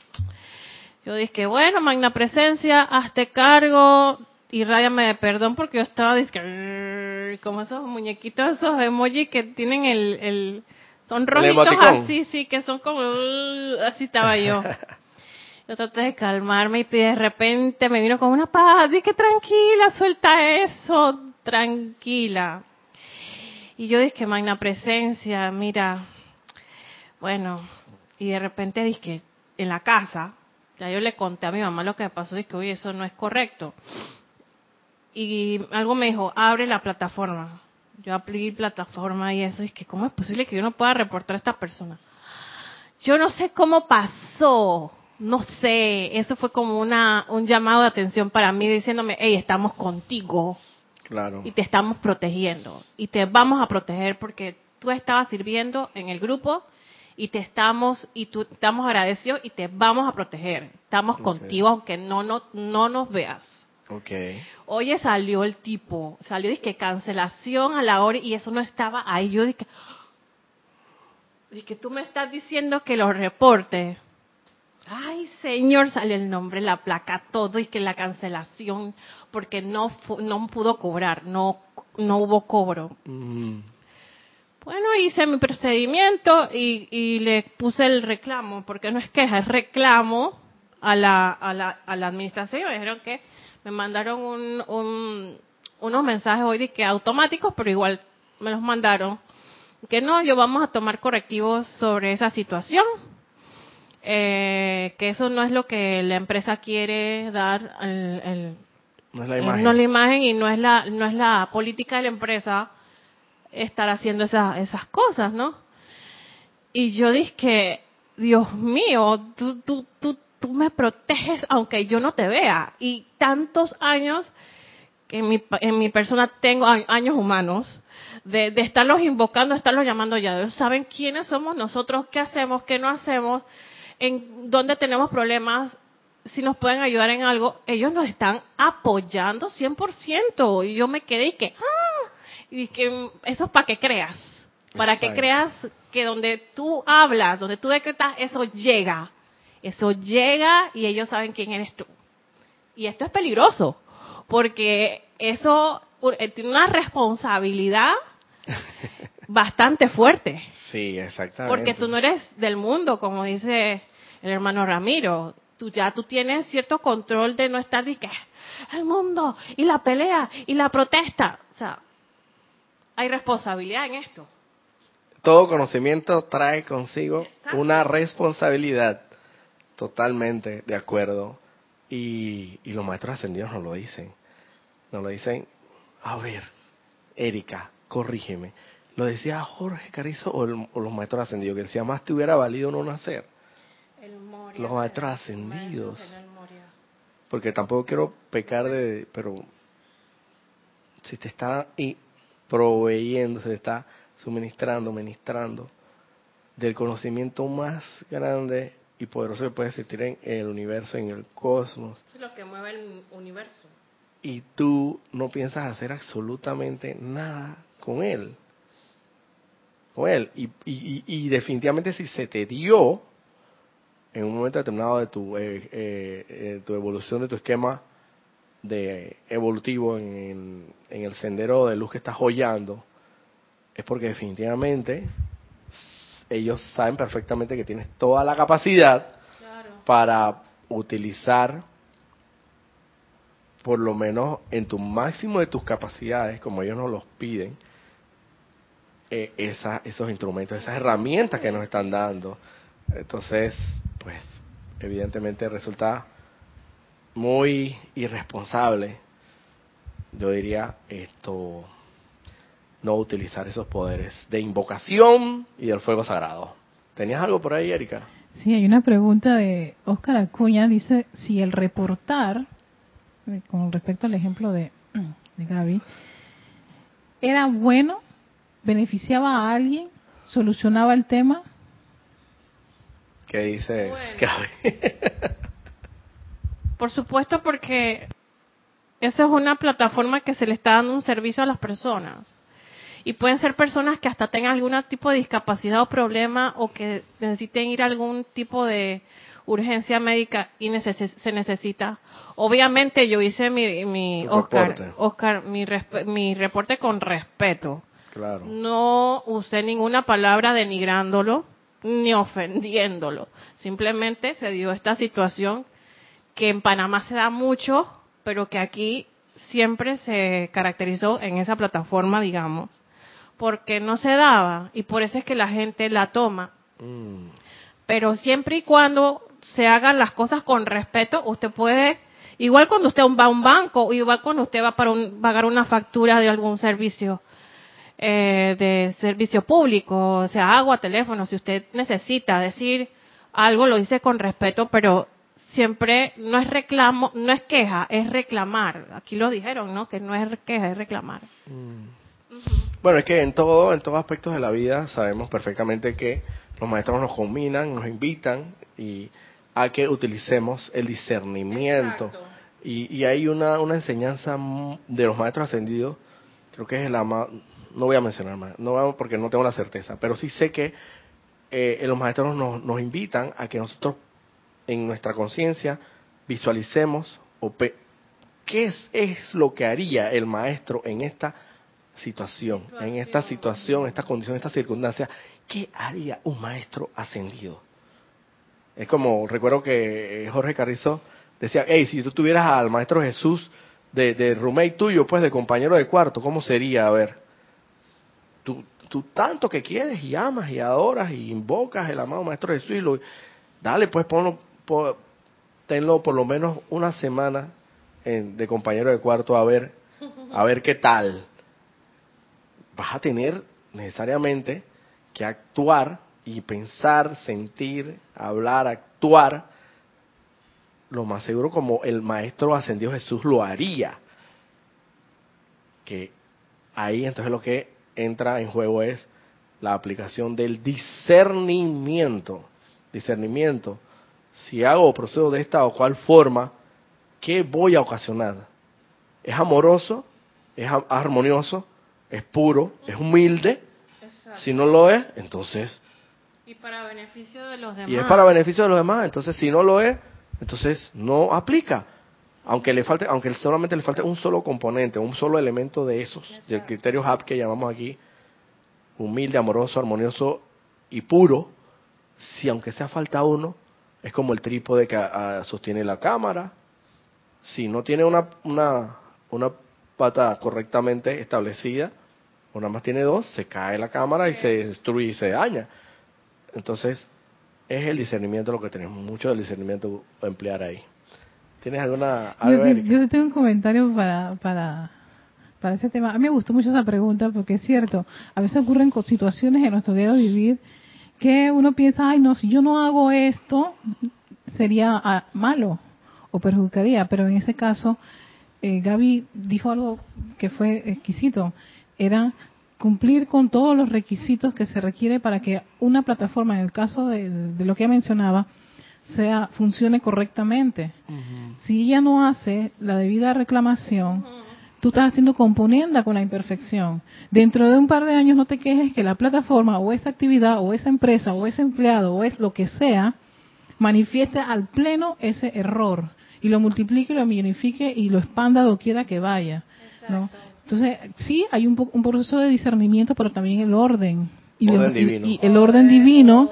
yo dije, bueno, magna presencia, hazte cargo y ráyame de perdón porque yo estaba, dizque, como esos muñequitos, esos emojis que tienen el, el son rojitos así, sí, que son como, uh, así estaba yo. Yo traté de calmarme y de repente me vino como una paz, dije, tranquila, suelta eso, tranquila. Y yo dije, magna presencia, mira, bueno, y de repente dije, en la casa, ya yo le conté a mi mamá lo que me pasó, dije, oye, eso no es correcto. Y algo me dijo, abre la plataforma. Yo abrí plataforma y eso, y que ¿cómo es posible que yo no pueda reportar a esta persona? Yo no sé cómo pasó, no sé, eso fue como una, un llamado de atención para mí diciéndome, hey, estamos contigo Claro. y te estamos protegiendo y te vamos a proteger porque tú estabas sirviendo en el grupo y te estamos y tú estamos agradecidos y te vamos a proteger. Estamos contigo aunque no, no no nos veas. Ok. Oye, salió el tipo, salió dije cancelación a la hora y eso no estaba ahí. Yo dije, dije, tú me estás diciendo que lo reporte. Ay, señor, salió el nombre, la placa, todo y que la cancelación porque no no pudo cobrar, no no hubo cobro. Mm. Bueno, hice mi procedimiento y, y le puse el reclamo, porque no es queja, es reclamo a la, a la, a la administración. Me dijeron que me mandaron un, un- unos mensajes hoy de que automáticos, pero igual me los mandaron. Que no, yo vamos a tomar correctivos sobre esa situación. eh, que eso no es lo que la empresa quiere dar, el, el- No es la eh, imagen. no es la imagen y no es la, no es la política de la empresa estar haciendo esas, esas cosas, ¿no? Y yo dije Dios mío, tú, tú, tú, tú me proteges aunque yo no te vea. Y tantos años que en mi, en mi persona tengo años humanos de, de estarlos invocando, de estarlos llamando ya. Ellos saben quiénes somos nosotros, qué hacemos, qué no hacemos, en dónde tenemos problemas, si nos pueden ayudar en algo. Ellos nos están apoyando 100%. Y yo me quedé y que, ¡ah! y que eso es para que creas. Para que creas que donde tú hablas, donde tú decretas, eso llega. Eso llega y ellos saben quién eres tú. Y esto es peligroso, porque eso eh, tiene una responsabilidad bastante fuerte. Sí, exactamente. Porque tú no eres del mundo, como dice el hermano Ramiro. Tú ya tú tienes cierto control de no estar de que el mundo y la pelea y la protesta. O sea, hay responsabilidad en esto. Todo conocimiento trae consigo Exacto. una responsabilidad. Totalmente de acuerdo. Y, y los maestros ascendidos nos lo dicen. Nos lo dicen, a ver, Erika, corrígeme. ¿Lo decía Jorge Carrizo o, el- o los maestros ascendidos? Que decía, más te hubiera valido no nacer. Los maestros ascendidos. Porque tampoco quiero pecar de... Pero si te está y proveyendo, se te está suministrando, ministrando del conocimiento más grande y poderoso que puede existir en el universo, en el cosmos, Es lo que mueve el universo. y tú no piensas hacer absolutamente nada con él. Con él. Y, y, y- definitivamente si se te dio en un momento determinado de tu, eh, eh, eh, tu evolución, de tu esquema de evolutivo en, en el sendero de luz que estás hollando, es porque definitivamente ellos saben perfectamente que tienes toda la capacidad Claro. para utilizar por lo menos en tu máximo de tus capacidades, como ellos nos los piden, eh, esa- esos instrumentos, esas herramientas que nos están dando. Entonces, pues, evidentemente resulta muy irresponsable, yo diría, esto, no utilizar esos poderes de invocación y del fuego sagrado. ¿Tenías algo por ahí, Erika? Sí, hay una pregunta de Óscar Acuña. Dice si el reportar, con respecto al ejemplo de, de Gaby, era bueno, beneficiaba a alguien, solucionaba el tema. ¿Qué dices, Bueno. Gaby? Por supuesto, porque esa es una plataforma que se le está dando un servicio a las personas. Y pueden ser personas que hasta tengan algún tipo de discapacidad o problema o que necesiten ir a algún tipo de urgencia médica y neces- se necesita. Obviamente yo hice mi, mi Oscar, mi, mi reporte con respeto. claro. No usé ninguna palabra denigrándolo ni ofendiéndolo. Simplemente se dio esta situación que en Panamá se da mucho, pero que aquí siempre se caracterizó en esa plataforma, digamos, porque no se daba y por eso es que la gente la toma. Mm, Pero siempre y cuando se hagan las cosas con respeto, usted puede, igual cuando usted va a un banco, igual cuando usted va para un- pagar una factura de algún servicio, eh, de servicio público, o sea, agua, teléfono, si usted necesita decir algo, lo dice con respeto, pero siempre no es reclamo, no es queja, es reclamar. Aquí lo dijeron, ¿no? Que no es queja, es reclamar. Bueno, es que en todo, en todos aspectos de la vida sabemos perfectamente que los maestros nos combinan, nos invitan y a que utilicemos el discernimiento. Y, y hay una, una enseñanza de los maestros ascendidos, creo que es la más, no voy a mencionar más, no vamos porque no tengo la certeza, pero sí sé que eh, los maestros nos, nos invitan a que nosotros en nuestra conciencia visualicemos o pe- qué es, es lo que haría el maestro en esta situación, en esta situación, esta condición, esta circunstancia, ¿qué haría un maestro ascendido? Es como, recuerdo que eh, Jorge Carrizo decía, hey, si tú tuvieras al maestro Jesús de, de roommate tuyo, pues de compañero de cuarto, ¿cómo sería? A ver, tú, tú tanto que quieres y amas y adoras y invocas el amado maestro Jesús y lo, dale, pues ponlo, po- tenlo por lo menos una semana en- de compañero de cuarto a ver, a ver qué tal. Vas a tener necesariamente que actuar y pensar, sentir, hablar, actuar, lo más seguro como el Maestro Ascendido Jesús lo haría. Que ahí entonces lo que entra en juego es la aplicación del discernimiento. Discernimiento. Si hago o procedo de esta o cual forma, ¿qué voy a ocasionar? ¿Es amoroso? ¿Es armonioso? ¿Es puro? ¿Es humilde? Si no lo es, entonces Y para beneficio de los demás. y es para beneficio de los demás. Entonces, si no lo es, entonces no aplica. Aunque le falte, aunque solamente le falte un solo componente, un solo elemento de esos, del criterio HAP que llamamos aquí, humilde, amoroso, armonioso y puro, si aunque sea falta uno, es como el trípode que ah, sostiene la cámara. Si no tiene una, una, una pata correctamente establecida, o nada más tiene dos, se cae la cámara y se destruye y se daña. Entonces, es el discernimiento lo que tenemos, mucho del discernimiento a emplear ahí. ¿Tienes alguna Yo, algo, tengo un comentario para, para, para ese tema. A mí me gustó mucho esa pregunta porque es cierto, a veces ocurren situaciones en nuestro día de vivir que uno piensa, ay no, si yo no hago esto, sería ah, malo o perjudicaría, pero en ese caso, eh, Gaby dijo algo que fue exquisito, era cumplir con todos los requisitos que se requiere para que una plataforma, en el caso de, de lo que mencionaba, sea funcione correctamente. Si ella no hace la debida reclamación, tú estás haciendo componienda con la imperfección. Dentro de un par de años no te quejes que la plataforma o esa actividad o esa empresa o ese empleado o es lo que sea manifieste al pleno ese error y lo multiplique, lo magnifique y lo expanda doquiera que vaya. ¿no? Entonces, sí, hay un, po- un proceso de discernimiento, pero también el orden. Y, Orden divino. y el orden divino,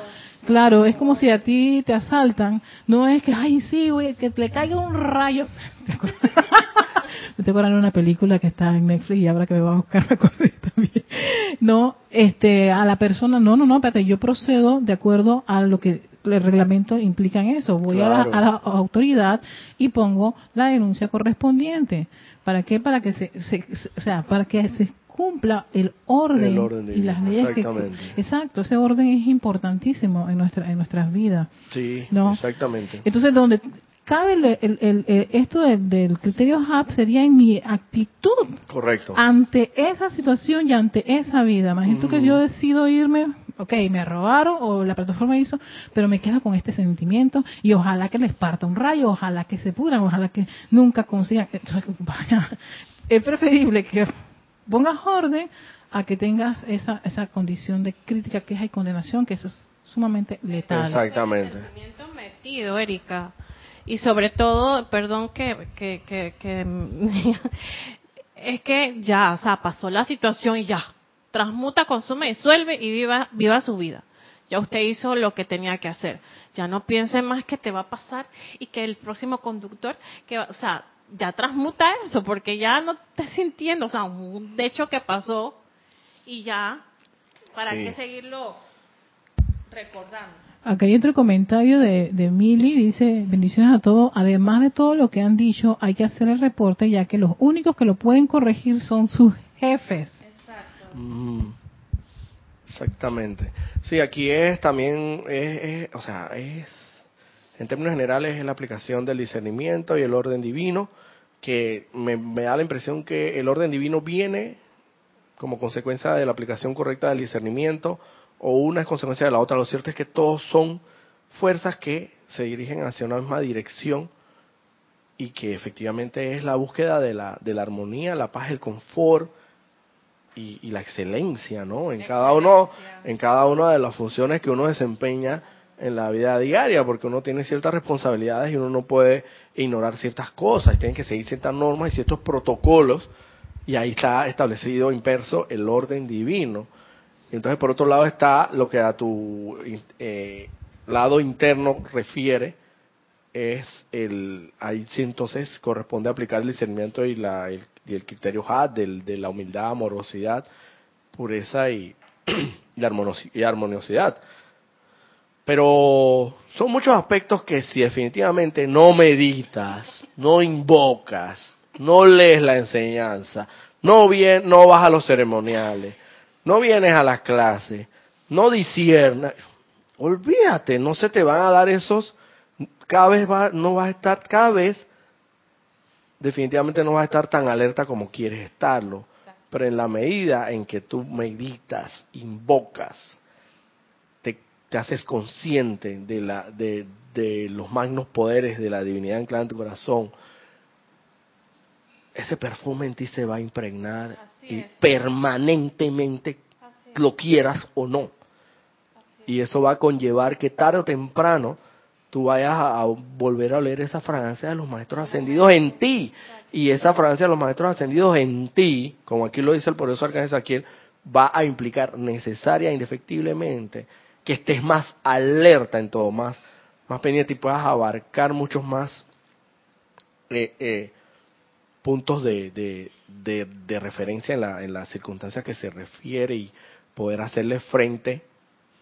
claro, es como si a ti te asaltan. No es que, ay, sí, güey, que le caiga un rayo. ¿Te acuerdas? Me estoy acordando de una película que está en Netflix y ahora que me va a buscar me acordé también. No, este, a la persona, no, no, no, espérate, yo procedo de acuerdo a lo que el reglamento implica en eso. Voy a, la, a la autoridad y pongo la denuncia correspondiente. ¿Para qué? Para que se, se- se- o sea, para que se cumpla el orden, El orden y las leyes que exacto ese orden es importantísimo en nuestra en nuestras vidas Sí, No. exactamente. entonces donde cabe el, el- el- el- esto del, del criterio HAP sería en mi actitud Correcto. ante esa situación y ante esa vida. Imagínate que yo decido irme, ok, me robaron o la plataforma hizo, pero me quedo con este sentimiento y ojalá que les parta un rayo, ojalá que se pudran, ojalá que nunca consigan. Entonces, vaya, es preferible que pongas orden a que tengas esa, esa condición de crítica, queja y condenación, que eso es sumamente letal. Exactamente. Sentimiento metido, Erika. Y sobre todo, perdón que, que, que, que es que ya, o sea, pasó la situación y ya. Transmuta, consume, disuelve y viva, viva su vida. Ya usted hizo lo que tenía que hacer. Ya no piense más que te va a pasar y que el próximo conductor, que va- o sea, ya transmuta eso, porque ya no te sintiendo, o sea, un hecho que pasó y ya, ¿para Sí. qué seguirlo recordando? Acá hay otro comentario de, de Mili, dice, bendiciones a todos. Además de todo lo que han dicho, hay que hacer el reporte ya que los únicos que lo pueden corregir son sus jefes. Mm, Exactamente. Sí, aquí es también, es, o sea, es, en términos generales, es la aplicación del discernimiento y el orden divino, que me, me da la impresión que el orden divino viene como consecuencia de la aplicación correcta del discernimiento o una es consecuencia de la otra. Lo cierto es que todos son fuerzas que se dirigen hacia una misma dirección y que efectivamente es la búsqueda de la, de la armonía, la paz, el confort y, y la excelencia, ¿no? En cada uno, en cada una de las funciones que uno desempeña en la vida diaria, porque uno tiene ciertas responsabilidades y uno no puede ignorar ciertas cosas, y tiene que seguir ciertas normas y ciertos protocolos, y ahí está establecido imperso el orden divino. Y entonces, por otro lado, está lo que a tu eh, lado interno refiere, es el ahí sí entonces corresponde aplicar el discernimiento y la el, y el criterio HAT del, de la humildad, amorosidad, pureza y, y, armoniosidad. Pero son muchos aspectos que si definitivamente no meditas, no invocas, no lees la enseñanza, no, no vas a los ceremoniales, no vienes a las clases, no disiernas, olvídate, no se te van a dar esos, cada vez va, no vas a estar, cada vez definitivamente no vas a estar tan alerta como quieres estarlo, pero en la medida en que tú meditas, invocas, te haces consciente de, la, de, de los magnos poderes de la divinidad anclada en tu corazón, ese perfume en ti se va a impregnar y permanentemente lo quieras o no. Y eso va a conllevar que tarde o temprano tú vayas a, volver a oler esa fragancia de los maestros ascendidos en ti. Y esa fragancia de los maestros ascendidos en ti, como aquí lo dice el poderoso arcángel Saquiel, va a implicar necesaria indefectiblemente que estés más alerta en todo, más, más pendiente y puedas abarcar muchos más eh, eh, puntos de, de, referencia en, la, en las circunstancias que se refiere y poder hacerle frente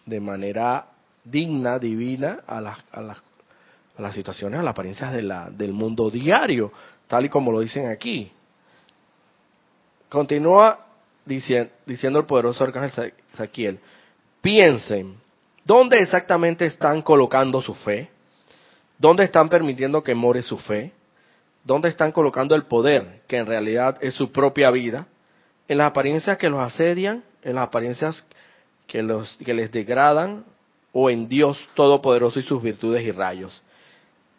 de manera digna, divina a las, a las, a las situaciones, a las apariencias de la, del mundo diario, tal y como lo dicen aquí. Continúa diciendo, diciendo el poderoso arcángel Saquiel, piensen ¿Dónde exactamente están colocando su fe? ¿Dónde están permitiendo que more su fe? ¿Dónde están colocando el poder, que en realidad es su propia vida? ¿En las apariencias que los asedian? ¿En las apariencias que, los, que les degradan? ¿O en Dios Todopoderoso y sus virtudes y rayos?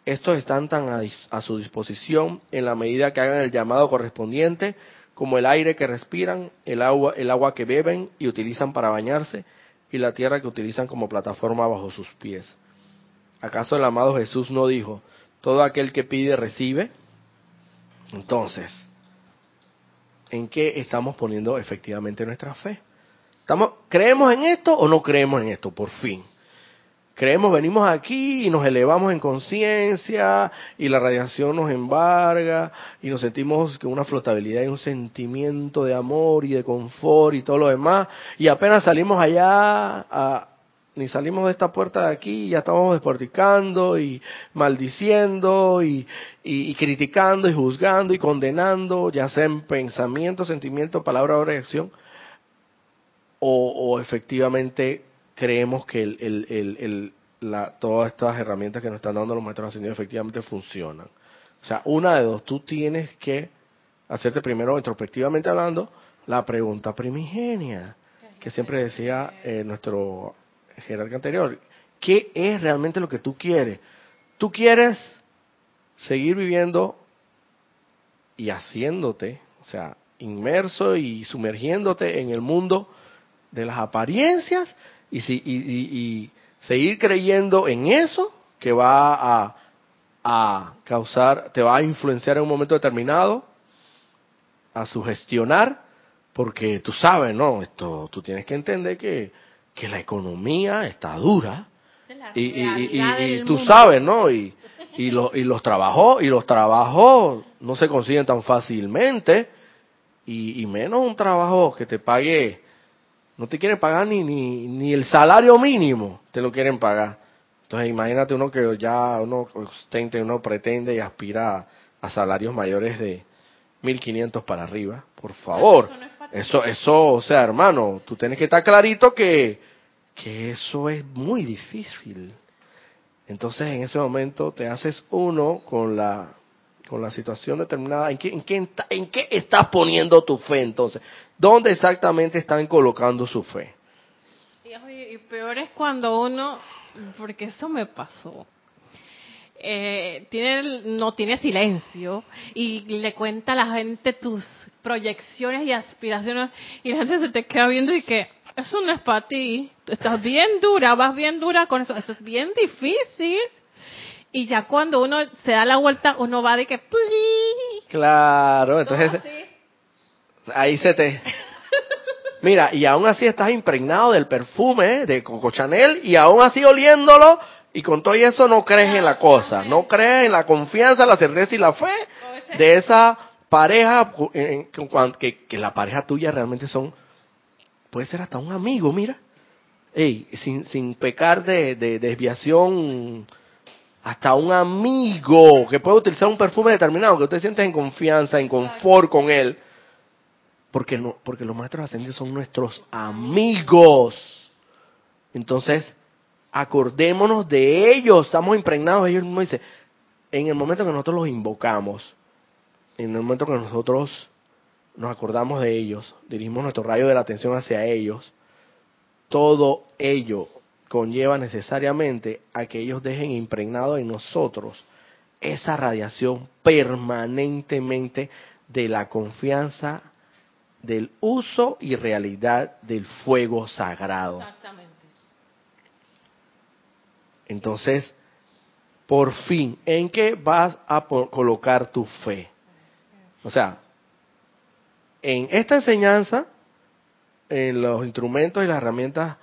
Estos están tan a, su disposición en la medida que hagan el llamado correspondiente, como el aire que respiran, el agua, el agua que beben y utilizan para bañarse, y la tierra que utilizan como plataforma bajo sus pies. ¿Acaso el amado Jesús no dijo, todo aquel que pide recibe? Entonces, ¿en qué estamos poniendo efectivamente nuestra fe? ¿Estamos, ¿Creemos en esto o no creemos en esto? Por fin creemos, venimos aquí y nos elevamos en conciencia y la radiación nos embarga y nos sentimos con una flotabilidad y un sentimiento de amor y de confort y todo lo demás. Y apenas salimos allá ni salimos de esta puerta de aquí ya estamos desporticando y maldiciendo y, y, criticando y juzgando y condenando, ya sea en pensamiento, sentimiento, palabra o reacción, o efectivamente creemos que el, el, el, la, todas estas herramientas que nos están dando los maestros ascendidos efectivamente funcionan. O sea, una de dos, tú tienes que hacerte primero, introspectivamente hablando, la pregunta primigenia, que siempre decía eh, nuestro jerarca anterior. ¿Qué es realmente lo que tú quieres? Tú quieres seguir viviendo y haciéndote, o sea, inmerso y sumergiéndote en el mundo de las apariencias y, si, y, seguir creyendo en eso que va a, a causar, te va a influenciar en un momento determinado, a sugestionar, porque tú sabes, ¿no? Esto, tú tienes que entender que, que la economía está dura. Y, y, y, tú sabes, ¿no? Y, y, lo, y los trabajos, y los trabajos no se consiguen tan fácilmente, y, y menos un trabajo que te pague no te quieren pagar ni, ni, ni el salario mínimo, te lo quieren pagar. Entonces imagínate uno que ya uno ostente, uno pretende y aspira a, salarios mayores de 1500 para arriba, por favor. Eso, eso, o sea, hermano, tú tienes que estar clarito que, que eso es muy difícil. Entonces en ese momento te haces uno con la con la situación determinada, ¿en qué, en, qué, ¿en qué estás poniendo tu fe entonces? ¿Dónde exactamente están colocando su fe? Y, peor es cuando uno, porque eso me pasó, eh, tiene, no tiene silencio y le cuenta a la gente tus proyecciones y aspiraciones y la gente se te queda viendo y que eso no es para ti, tú estás bien dura, vas bien dura con eso, eso es bien difícil y ya cuando uno se da la vuelta, uno va de que... Claro, entonces ahí se te... Mira, y aún así estás impregnado del perfume de Coco Chanel y aún así oliéndolo y con todo eso no crees en la cosa, no crees en la confianza, la certeza y la fe de esa pareja, que, que la pareja tuya realmente son, puede ser hasta un amigo, mira. Ey, sin, sin pecar de, de desviación, hasta un amigo que puede utilizar un perfume determinado, que usted siente en confianza, en confort con él, porque, no, porque los maestros ascendidos son nuestros amigos. Entonces, acordémonos de ellos, estamos impregnados, ellos mismos dicen, en el momento que nosotros los invocamos, en el momento que nosotros nos acordamos de ellos, dirigimos nuestro rayo de la atención hacia ellos, todo ello conlleva necesariamente a que ellos dejen impregnado en nosotros esa radiación permanentemente de la confianza del uso y realidad del fuego sagrado. Exactamente. Entonces, por fin, ¿en qué vas a colocar tu fe? O sea, en esta enseñanza, en los instrumentos y las herramientas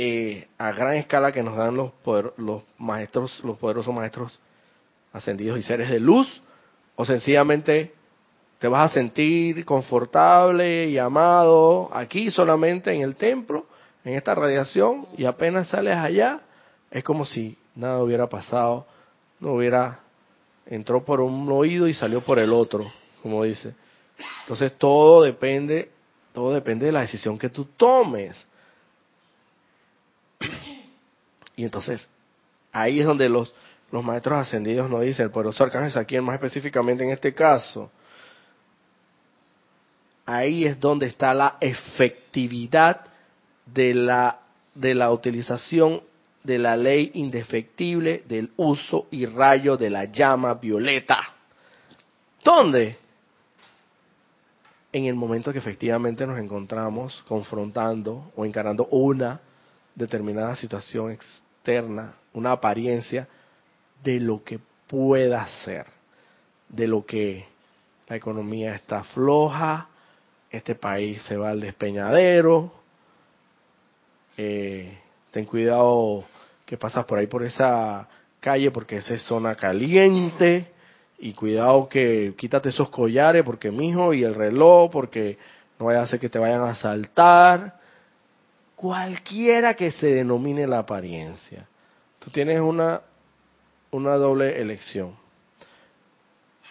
eh, a gran escala que nos dan los, los maestros, los poderosos maestros ascendidos y seres de luz, o sencillamente te vas a sentir confortable y amado aquí solamente en el templo, en esta radiación, y apenas sales allá, es como si nada hubiera pasado, no hubiera, entró por un oído y salió por el otro, como dice. Entonces todo depende, todo depende de la decisión que tú tomes. Y entonces, ahí es donde los, los maestros ascendidos nos dicen, el poderoso arcángel aquí más específicamente en este caso, ahí es donde está la efectividad de la, de la utilización de la ley indefectible del uso y rayo de la llama violeta. ¿Dónde? En el momento que efectivamente nos encontramos confrontando o encarando una determinada situación una apariencia de lo que pueda ser, de lo que la economía está floja, este país se va al despeñadero, eh, ten cuidado que pasas por ahí por esa calle porque esa es zona caliente y cuidado que quítate esos collares porque mijo y el reloj porque no vaya a hacer que te vayan a asaltar cualquiera que se denomine la apariencia. Tú tienes una una doble elección.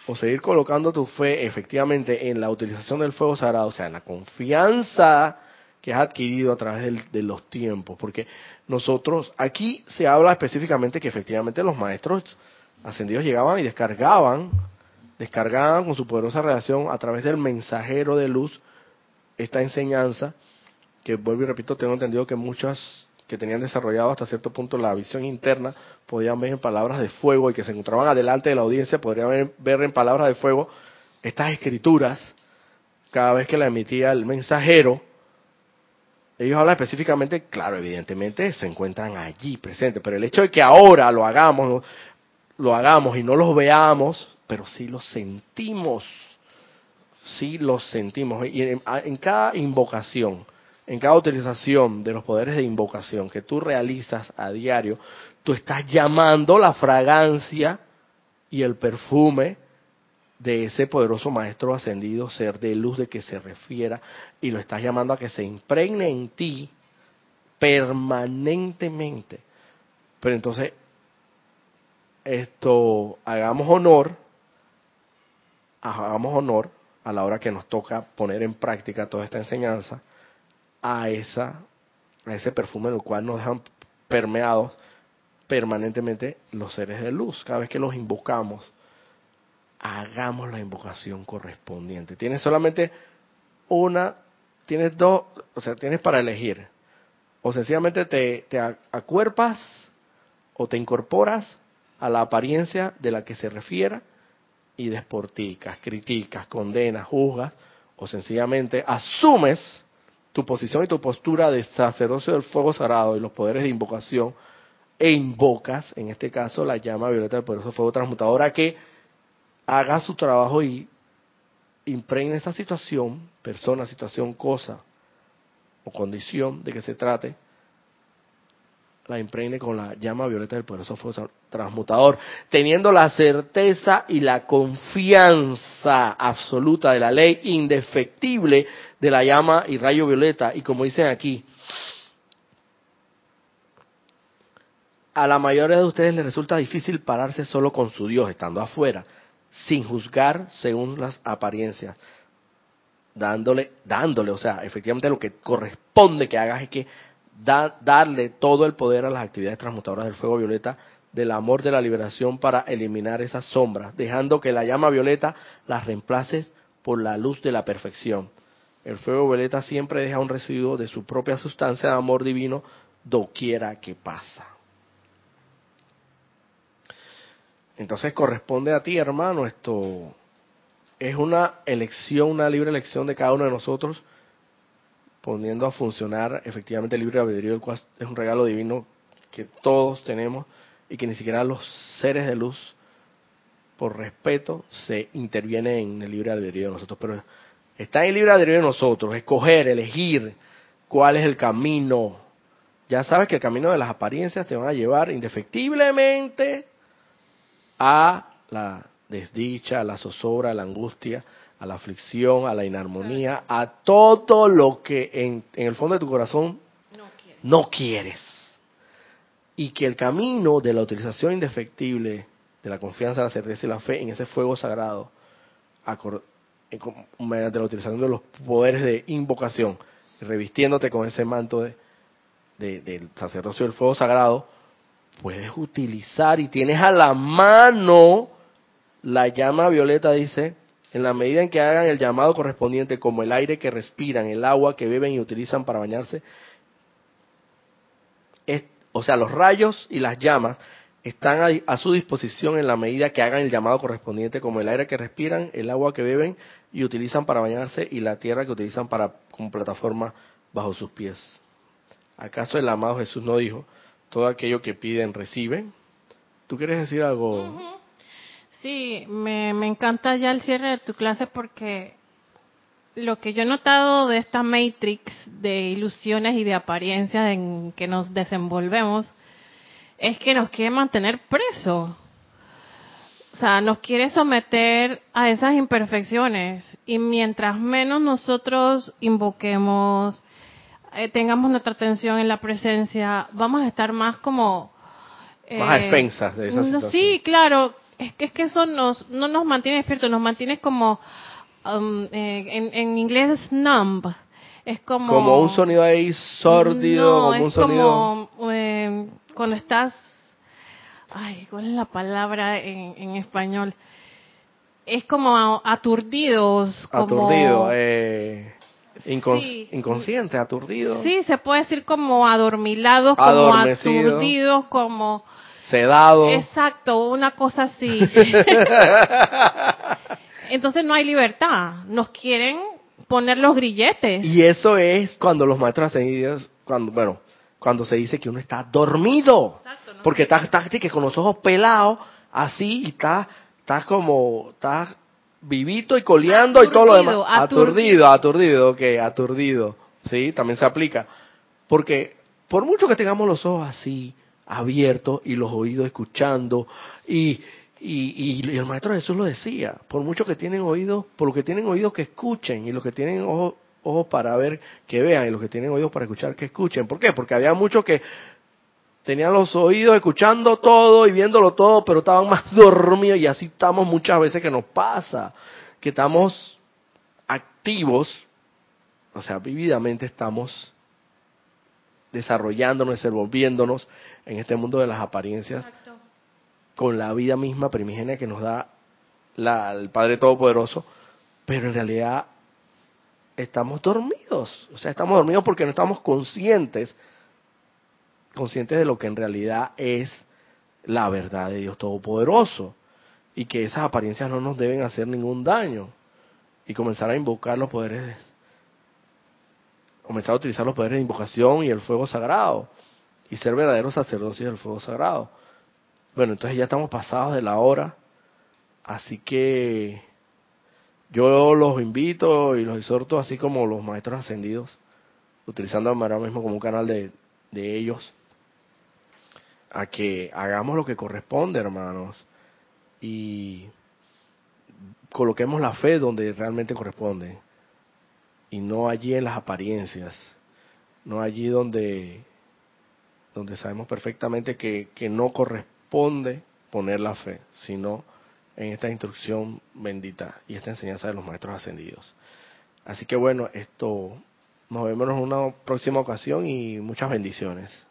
O seguir colocando tu fe efectivamente en la utilización del fuego sagrado, o sea, en la confianza que has adquirido a través de los tiempos, porque nosotros, aquí se habla específicamente que efectivamente los maestros ascendidos llegaban y descargaban, descargaban con su poderosa relación a través del mensajero de luz esta enseñanza, que vuelvo y repito, tengo entendido que muchas que tenían desarrollado hasta cierto punto la visión interna, podían ver en palabras de fuego y que se encontraban adelante de la audiencia, podrían ver en palabras de fuego estas escrituras, cada vez que la emitía el mensajero, ellos hablan específicamente, claro, evidentemente se encuentran allí presentes, pero el hecho de que ahora lo hagamos, lo hagamos y no los veamos, pero sí los sentimos, sí los sentimos. Y en cada invocación, en cada utilización de los poderes de invocación que tú realizas a diario, tú estás llamando la fragancia y el perfume de ese poderoso maestro ascendido, ser de luz de que se refiera, y lo estás llamando a que se impregne en ti permanentemente. Pero entonces, esto, hagamos honor, hagamos honor a la hora que nos toca poner en práctica toda esta enseñanza, a, esa, a ese perfume en el cual nos dejan permeados permanentemente los seres de luz. Cada vez que los invocamos, hagamos la invocación correspondiente. Tienes solamente una, tienes dos, o sea, tienes para elegir. O sencillamente te, te acuerpas o te incorporas a la apariencia de la que se refiera y desporticas, criticas, condenas, juzgas, o sencillamente asumes tu posición y tu postura de sacerdocio del fuego sagrado y los poderes de invocación e invocas, en este caso, la llama violeta del poderoso fuego transmutador que haga su trabajo y impregne esa situación, persona, situación, cosa o condición de que se trate, la impregne con la llama violeta del poderoso fuego transmutador, teniendo la certeza y la confianza absoluta de la ley indefectible de la llama y rayo violeta. Y como dicen aquí, a la mayoría de ustedes les resulta difícil pararse solo con su Dios, estando afuera, sin juzgar según las apariencias, dándole, dándole, o sea, efectivamente lo que corresponde que hagas es que darle todo el poder a las actividades transmutadoras del fuego violeta, del amor de la liberación para eliminar esas sombras, dejando que la llama violeta las reemplace por la luz de la perfección. El fuego violeta siempre deja un residuo de su propia sustancia de amor divino doquiera que pasa. Entonces corresponde a ti, hermano, esto es una elección, una libre elección de cada uno de nosotros poniendo a funcionar efectivamente el libre albedrío, el cual es un regalo divino que todos tenemos y que ni siquiera los seres de luz, por respeto, se interviene en el libre albedrío de nosotros. Pero está en el libre albedrío de nosotros, escoger, elegir cuál es el camino. Ya sabes que el camino de las apariencias te van a llevar indefectiblemente a la desdicha, a la zozobra, a la angustia, a la aflicción, a la inarmonía, a todo lo que en, el fondo de tu corazón no quieres. Y que el camino de la utilización indefectible de la confianza, la certeza y la fe en ese fuego sagrado, mediante la utilización de los poderes de invocación, revistiéndote con ese manto de, del sacerdocio del fuego sagrado, puedes utilizar y tienes a la mano la llama violeta, dice, en la medida en que hagan el llamado correspondiente, como el aire que respiran, el agua que beben y utilizan para bañarse, o sea, los rayos y las llamas están a, su disposición en la medida que hagan el llamado correspondiente, como el aire que respiran, el agua que beben y utilizan para bañarse y la tierra que utilizan para como plataforma bajo sus pies. ¿Acaso el amado Jesús no dijo, todo aquello que piden reciben? ¿Tú quieres decir algo? Sí, me, me encanta ya el cierre de tu clase porque lo que yo he notado de esta matrix de ilusiones y de apariencias en que nos desenvolvemos es que nos quiere mantener presos. O sea, nos quiere someter a esas imperfecciones y mientras menos nosotros invoquemos, eh, tengamos nuestra atención en la presencia, vamos a estar más como... más a eh, expensas de esa situación. Sí, claro, es que, es que eso nos, no nos mantiene despiertos, nos mantiene como, um, eh, en, en, inglés numb. Es como... Como un sonido ahí sordido, como un sonido... Como, eh, cuando estás... Ay, ¿cuál es la palabra en, en español? Es como aturdidos. Como... Aturdido, eh... inconsciente, aturdido. Sí, se puede decir como adormilados, como aturdidos, como sedado. Exacto, una cosa así. Entonces no hay libertad. Nos quieren poner los grilletes. Y eso es cuando los maestros ascendidos, cuando, bueno, cuando se dice que uno está dormido. Exacto, porque estás, estás que con los ojos pelados, así, y estás, estás como, estás vivito y coleando y todo lo demás. Aturdido, aturdido, ok, aturdido. Sí, también se aplica. Porque por mucho que tengamos los ojos así, abiertos y los oídos escuchando. Y, y, y, el Maestro Jesús lo decía, por mucho que tienen oídos, por lo que tienen oídos que escuchen y los que tienen ojos, ojos para ver que vean y los que tienen oídos para escuchar que escuchen. ¿Por qué? Porque había muchos que tenían los oídos escuchando todo y viéndolo todo, pero estaban más dormidos y así estamos muchas veces que nos pasa, que estamos activos, o sea, vividamente estamos desarrollándonos, desenvolviéndonos en este mundo de las apariencias con la vida misma primigenia que nos da la, el Padre Todopoderoso, pero en realidad estamos dormidos, o sea, estamos dormidos porque no estamos conscientes, conscientes de lo que en realidad es la verdad de Dios Todopoderoso y que esas apariencias no nos deben hacer ningún daño y comenzar a invocar los poderes comenzar a utilizar los poderes de invocación y el fuego sagrado y ser verdaderos sacerdotes del fuego sagrado. Bueno, entonces ya estamos pasados de la hora, así que yo los invito y los exhorto, así como los maestros ascendidos, utilizando ahora mismo como un canal de, de ellos, a que hagamos lo que corresponde, hermanos, y coloquemos la fe donde realmente corresponde, y no allí en las apariencias, no allí donde, donde sabemos perfectamente que, que no corresponde poner la fe, sino en esta instrucción bendita y esta enseñanza de los maestros ascendidos. Así que bueno, esto nos vemos en una próxima ocasión y muchas bendiciones.